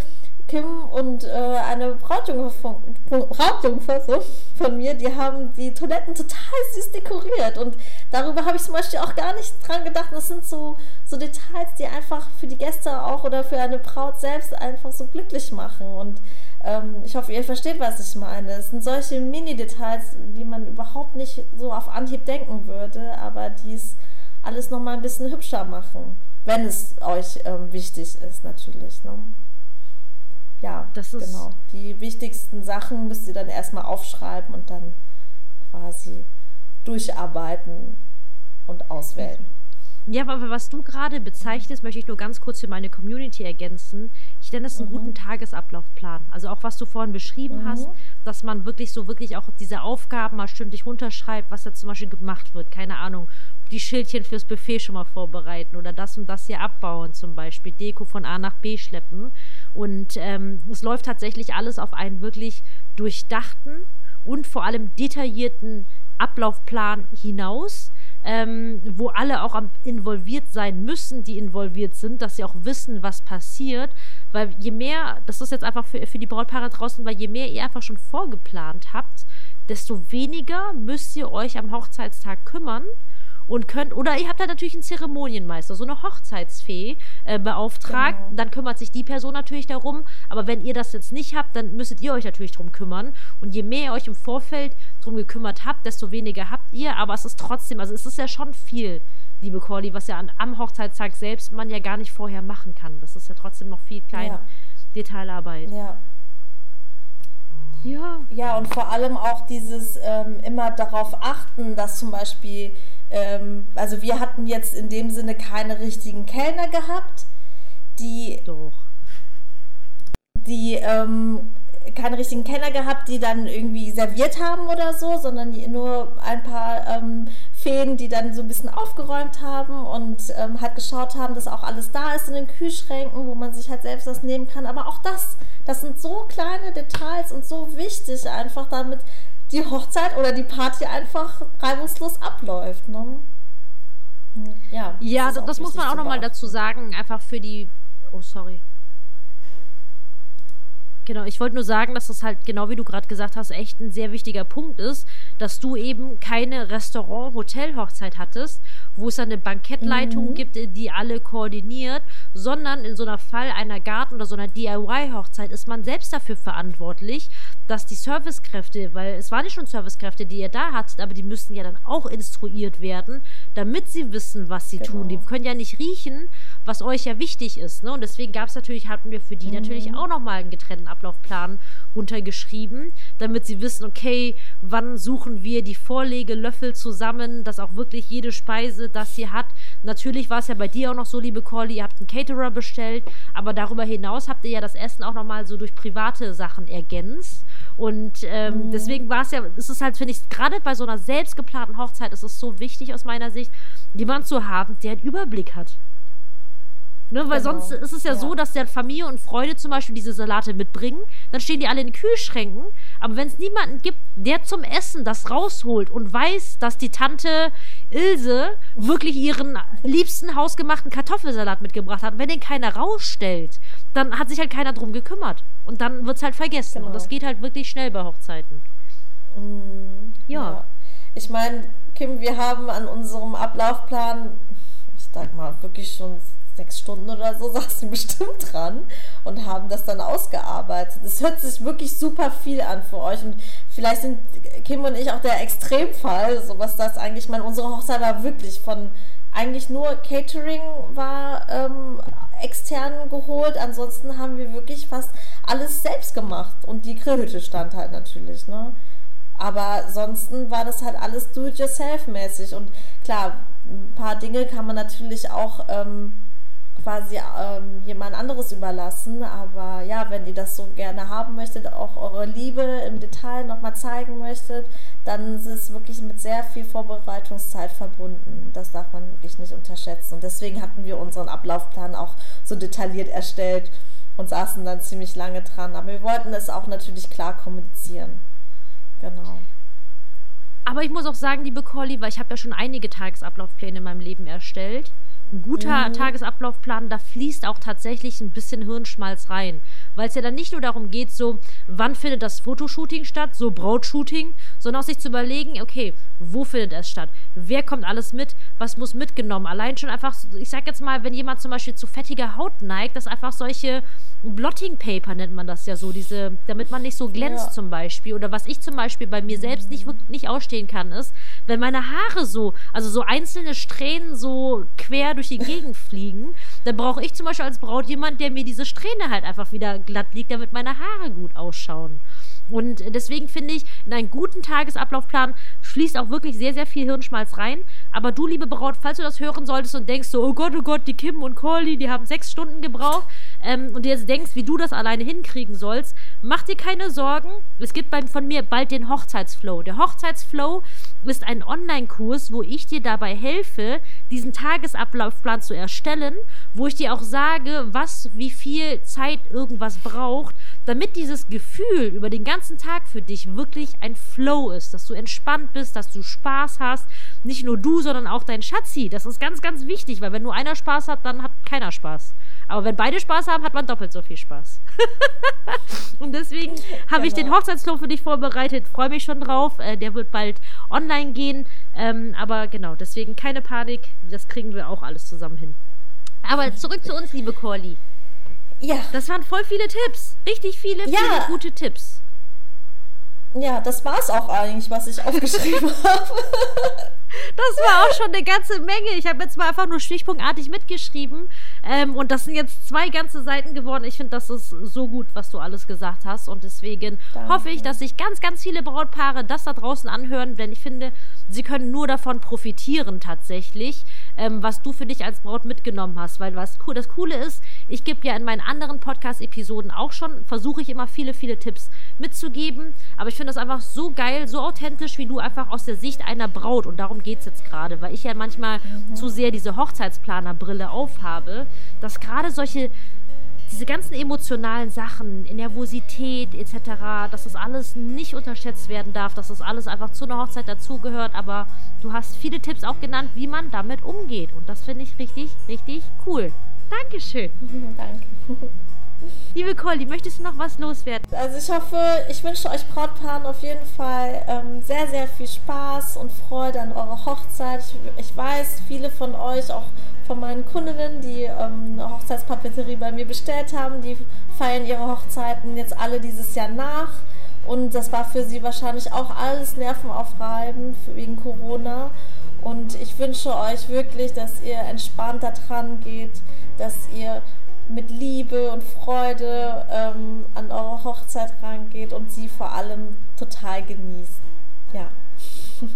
Kim und äh, eine Brautjungfer von, von mir, die haben die Toiletten total süß dekoriert. Und darüber habe ich zum Beispiel auch gar nicht dran gedacht. Das sind so, so Details, die einfach für die Gäste auch oder für eine Braut selbst einfach so glücklich machen. Und ähm, ich hoffe, ihr versteht, was ich meine. Es sind solche Mini-Details, die man überhaupt nicht so auf Anhieb denken würde, aber die es alles nochmal ein bisschen hübscher machen. Wenn es euch ähm, wichtig ist, natürlich. Ne? Ja, das ist genau. Die wichtigsten Sachen müsst ihr dann erstmal aufschreiben und dann quasi durcharbeiten und auswählen. Ja, aber was du gerade bezeichnest, möchte ich nur ganz kurz für meine Community ergänzen. Ich nenne es einen mhm. guten Tagesablaufplan. Also auch was du vorhin beschrieben mhm. hast, dass man wirklich so wirklich auch diese Aufgaben mal stündlich runterschreibt, was da zum Beispiel gemacht wird. Keine Ahnung, die Schildchen fürs Buffet schon mal vorbereiten oder das und das hier abbauen zum Beispiel, Deko von A nach B schleppen. Und ähm, es läuft tatsächlich alles auf einen wirklich durchdachten und vor allem detaillierten Ablaufplan hinaus. Ähm, wo alle auch involviert sein müssen, die involviert sind, dass sie auch wissen, was passiert. Weil je mehr, das ist jetzt einfach für, für die Brautpaare draußen, weil je mehr ihr einfach schon vorgeplant habt, desto weniger müsst ihr euch am Hochzeitstag kümmern und könnt, oder ihr habt da natürlich einen Zeremonienmeister, so eine Hochzeitsfee äh, beauftragt, genau. dann kümmert sich die Person natürlich darum, aber wenn ihr das jetzt nicht habt, dann müsstet ihr euch natürlich darum kümmern und je mehr ihr euch im Vorfeld darum gekümmert habt, desto weniger habt ihr, aber es ist trotzdem, also es ist ja schon viel, liebe Corley, was ja an, am Hochzeitstag selbst man ja gar nicht vorher machen kann. Das ist ja trotzdem noch viel kleine ja. Detailarbeit. Ja. Ja. Ja, und vor allem auch dieses ähm, immer darauf achten, dass zum Beispiel ähm, also wir hatten jetzt in dem Sinne keine richtigen Kellner gehabt, die Doch. die ähm, keine richtigen Kellner gehabt, die dann irgendwie serviert haben oder so, sondern nur ein paar ähm, Feen, die dann so ein bisschen aufgeräumt haben und ähm, halt geschaut haben, dass auch alles da ist in den Kühlschränken, wo man sich halt selbst was nehmen kann. Aber auch das, das sind so kleine Details und so wichtig einfach, damit die Hochzeit oder die Party einfach reibungslos abläuft. Ne? Ja, ja das, das muss man auch nochmal dazu sagen, einfach für die. Oh, sorry. Genau, ich wollte nur sagen, dass das halt, genau wie du gerade gesagt hast, echt ein sehr wichtiger Punkt ist, dass du eben keine Restaurant-Hotel-Hochzeit hattest, wo es eine Bankettleitung mhm. gibt, die alle koordiniert, sondern in so einer Fall einer Garten- oder so einer DIY-Hochzeit ist man selbst dafür verantwortlich, dass die Servicekräfte, weil es waren nicht schon Servicekräfte, die ihr da hattet, aber die müssten ja dann auch instruiert werden, damit sie wissen, was sie genau. tun. Die können ja nicht riechen, was euch ja wichtig ist. Ne? Und deswegen gab es natürlich, hatten wir für die mhm. natürlich auch nochmal einen getrennten Ablaufplan untergeschrieben, damit sie wissen, okay, wann suchen wir die Vorlegelöffel zusammen, dass auch wirklich jede Speise das sie hat. Natürlich war es ja bei dir auch noch so, liebe Corley, ihr habt einen Caterer bestellt, aber darüber hinaus habt ihr ja das Essen auch nochmal so durch private Sachen ergänzt. Und ähm, mhm. deswegen war es ja, ist es halt, finde ich, gerade bei so einer selbst geplanten Hochzeit ist es so wichtig aus meiner Sicht, jemanden zu haben, der einen Überblick hat. Ne, weil genau. sonst ist es ja, ja, so, dass dann Familie und Freunde zum Beispiel diese Salate mitbringen, dann stehen die alle in den Kühlschränken. Aber wenn es niemanden gibt, der zum Essen das rausholt und weiß, dass die Tante Ilse wirklich ihren liebsten hausgemachten Kartoffelsalat mitgebracht hat, wenn den keiner rausstellt, dann hat sich halt keiner drum gekümmert. Und dann wird es halt vergessen. Genau. Und das geht halt wirklich schnell bei Hochzeiten. Mhm. Ja. ja. Ich meine, Kim, wir haben an unserem Ablaufplan, ich sag mal, wirklich schon sechs Stunden oder so saßen bestimmt dran und haben das dann ausgearbeitet. Es hört sich wirklich super viel an für euch und vielleicht sind Kim und ich auch der Extremfall, so was das eigentlich, meine, unsere Hochzeit war wirklich von eigentlich nur Catering war ähm, extern geholt, ansonsten haben wir wirklich fast alles selbst gemacht und die Grillhütte stand halt natürlich, ne? Aber ansonsten war das halt alles do-it-yourself-mäßig und klar, ein paar Dinge kann man natürlich auch ähm, quasi ähm, jemand anderes überlassen. Aber ja, wenn ihr das so gerne haben möchtet, auch eure Liebe im Detail nochmal zeigen möchtet, dann ist es wirklich mit sehr viel Vorbereitungszeit verbunden. Das darf man wirklich nicht unterschätzen. Und deswegen hatten wir unseren Ablaufplan auch so detailliert erstellt und saßen dann ziemlich lange dran. Aber wir wollten es auch natürlich klar kommunizieren. Genau. Aber ich muss auch sagen, liebe Colli, weil ich habe ja schon einige Tagesablaufpläne in meinem Leben erstellt. Guter mhm. Tagesablaufplan, da fließt auch tatsächlich ein bisschen Hirnschmalz rein. Weil es ja dann nicht nur darum geht, so, wann findet das Fotoshooting statt, so Brautshooting, sondern auch sich zu überlegen, okay, wo findet es statt? Wer kommt alles mit? Was muss mitgenommen? Allein schon einfach, ich sag jetzt mal, wenn jemand zum Beispiel zu fettiger Haut neigt, dass einfach solche Blotting Paper nennt man das ja so, diese, damit man nicht so glänzt ja. zum Beispiel. Oder was ich zum Beispiel bei mir selbst nicht, nicht ausstehen kann, ist, wenn meine Haare so, also so einzelne Strähnen so quer durch die Gegend fliegen, dann brauche ich zum Beispiel als Braut jemand, der mir diese Strähne halt einfach wieder glatt liegt, damit meine Haare gut ausschauen. Und deswegen finde ich, in einen guten Tagesablaufplan fließt auch wirklich sehr, sehr viel Hirnschmalz rein. Aber du, liebe Braut, falls du das hören solltest und denkst so, oh Gott, oh Gott, die Kim und Corley, die haben sechs Stunden gebraucht, ähm, und jetzt denkst, wie du das alleine hinkriegen sollst, mach dir keine Sorgen. Es gibt beim, von mir bald den Hochzeitsflow. Der Hochzeitsflow ist ein Online-Kurs, wo ich dir dabei helfe, diesen Tagesablaufplan zu erstellen, wo ich dir auch sage, was, wie viel Zeit irgendwas braucht, damit dieses Gefühl über den ganzen Tag für dich wirklich ein Flow ist, dass du entspannt bist, dass du Spaß hast. Nicht nur du, sondern auch dein Schatzi. Das ist ganz, ganz wichtig, weil wenn nur einer Spaß hat, dann hat keiner Spaß. Aber wenn beide Spaß haben, hat man doppelt so viel Spaß. und deswegen habe ich den genau. Hochzeitsflow für dich vorbereitet. Freue mich schon drauf. Äh, der wird bald online gehen. Ähm, aber genau, deswegen keine Panik. Das kriegen wir auch alles zusammen hin. Aber zurück zu uns, liebe Corli. Ja. Das waren voll viele Tipps. Richtig viele, ja. viele gute Tipps. Ja, das war's auch eigentlich, was ich aufgeschrieben habe. Das war auch schon eine ganze Menge. Ich habe jetzt mal einfach nur stichpunktartig mitgeschrieben. Ähm, und das sind jetzt zwei ganze Seiten geworden. Ich finde, das ist so gut, was du alles gesagt hast. Und deswegen Danke. hoffe ich, dass sich ganz, ganz viele Brautpaare das da draußen anhören. Denn ich finde, sie können nur davon profitieren tatsächlich, ähm, was du für dich als Braut mitgenommen hast. Weil was das Coole ist, ich gebe ja in meinen anderen Podcast-Episoden auch schon, versuche ich immer viele, viele Tipps mitzugeben. Aber ich finde das einfach so geil, so authentisch, wie du einfach aus der Sicht einer Braut. Und darum geht es jetzt gerade, weil ich ja manchmal mhm. zu sehr diese Hochzeitsplanerbrille aufhabe, dass gerade solche diese ganzen emotionalen Sachen, Nervosität etc., dass das alles nicht unterschätzt werden darf, dass das alles einfach zu einer Hochzeit dazugehört. Aber du hast viele Tipps auch genannt, wie man damit umgeht. Und das finde ich richtig, richtig cool. Dankeschön. Danke. Liebe Colli, möchtest du noch was loswerden? Also ich hoffe, ich wünsche euch Brautpaaren auf jeden Fall ähm, sehr, sehr viel Spaß und Freude an eurer Hochzeit. Ich, ich weiß, viele von euch, auch von meinen Kundinnen, die ähm, eine Hochzeitspapeterie bei mir bestellt haben, die feiern ihre Hochzeiten jetzt alle dieses Jahr nach. Und das war für sie wahrscheinlich auch alles nervenaufreibend wegen Corona. Und ich wünsche euch wirklich, dass ihr entspannter dran geht, dass ihr mit Liebe und Freude ähm, an eure Hochzeit rangeht und sie vor allem total genießt. Ja.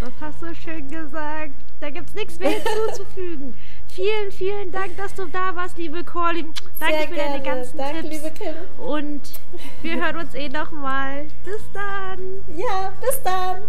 Das hast du schön gesagt. Da gibt es nichts mehr hinzuzufügen. vielen, vielen Dank, dass du da warst, liebe Corlin. Danke Sehr für gerne. deine ganzen Danke, Tipps. Liebe Kim. Und wir hören uns eh nochmal. Bis dann. Ja, bis dann.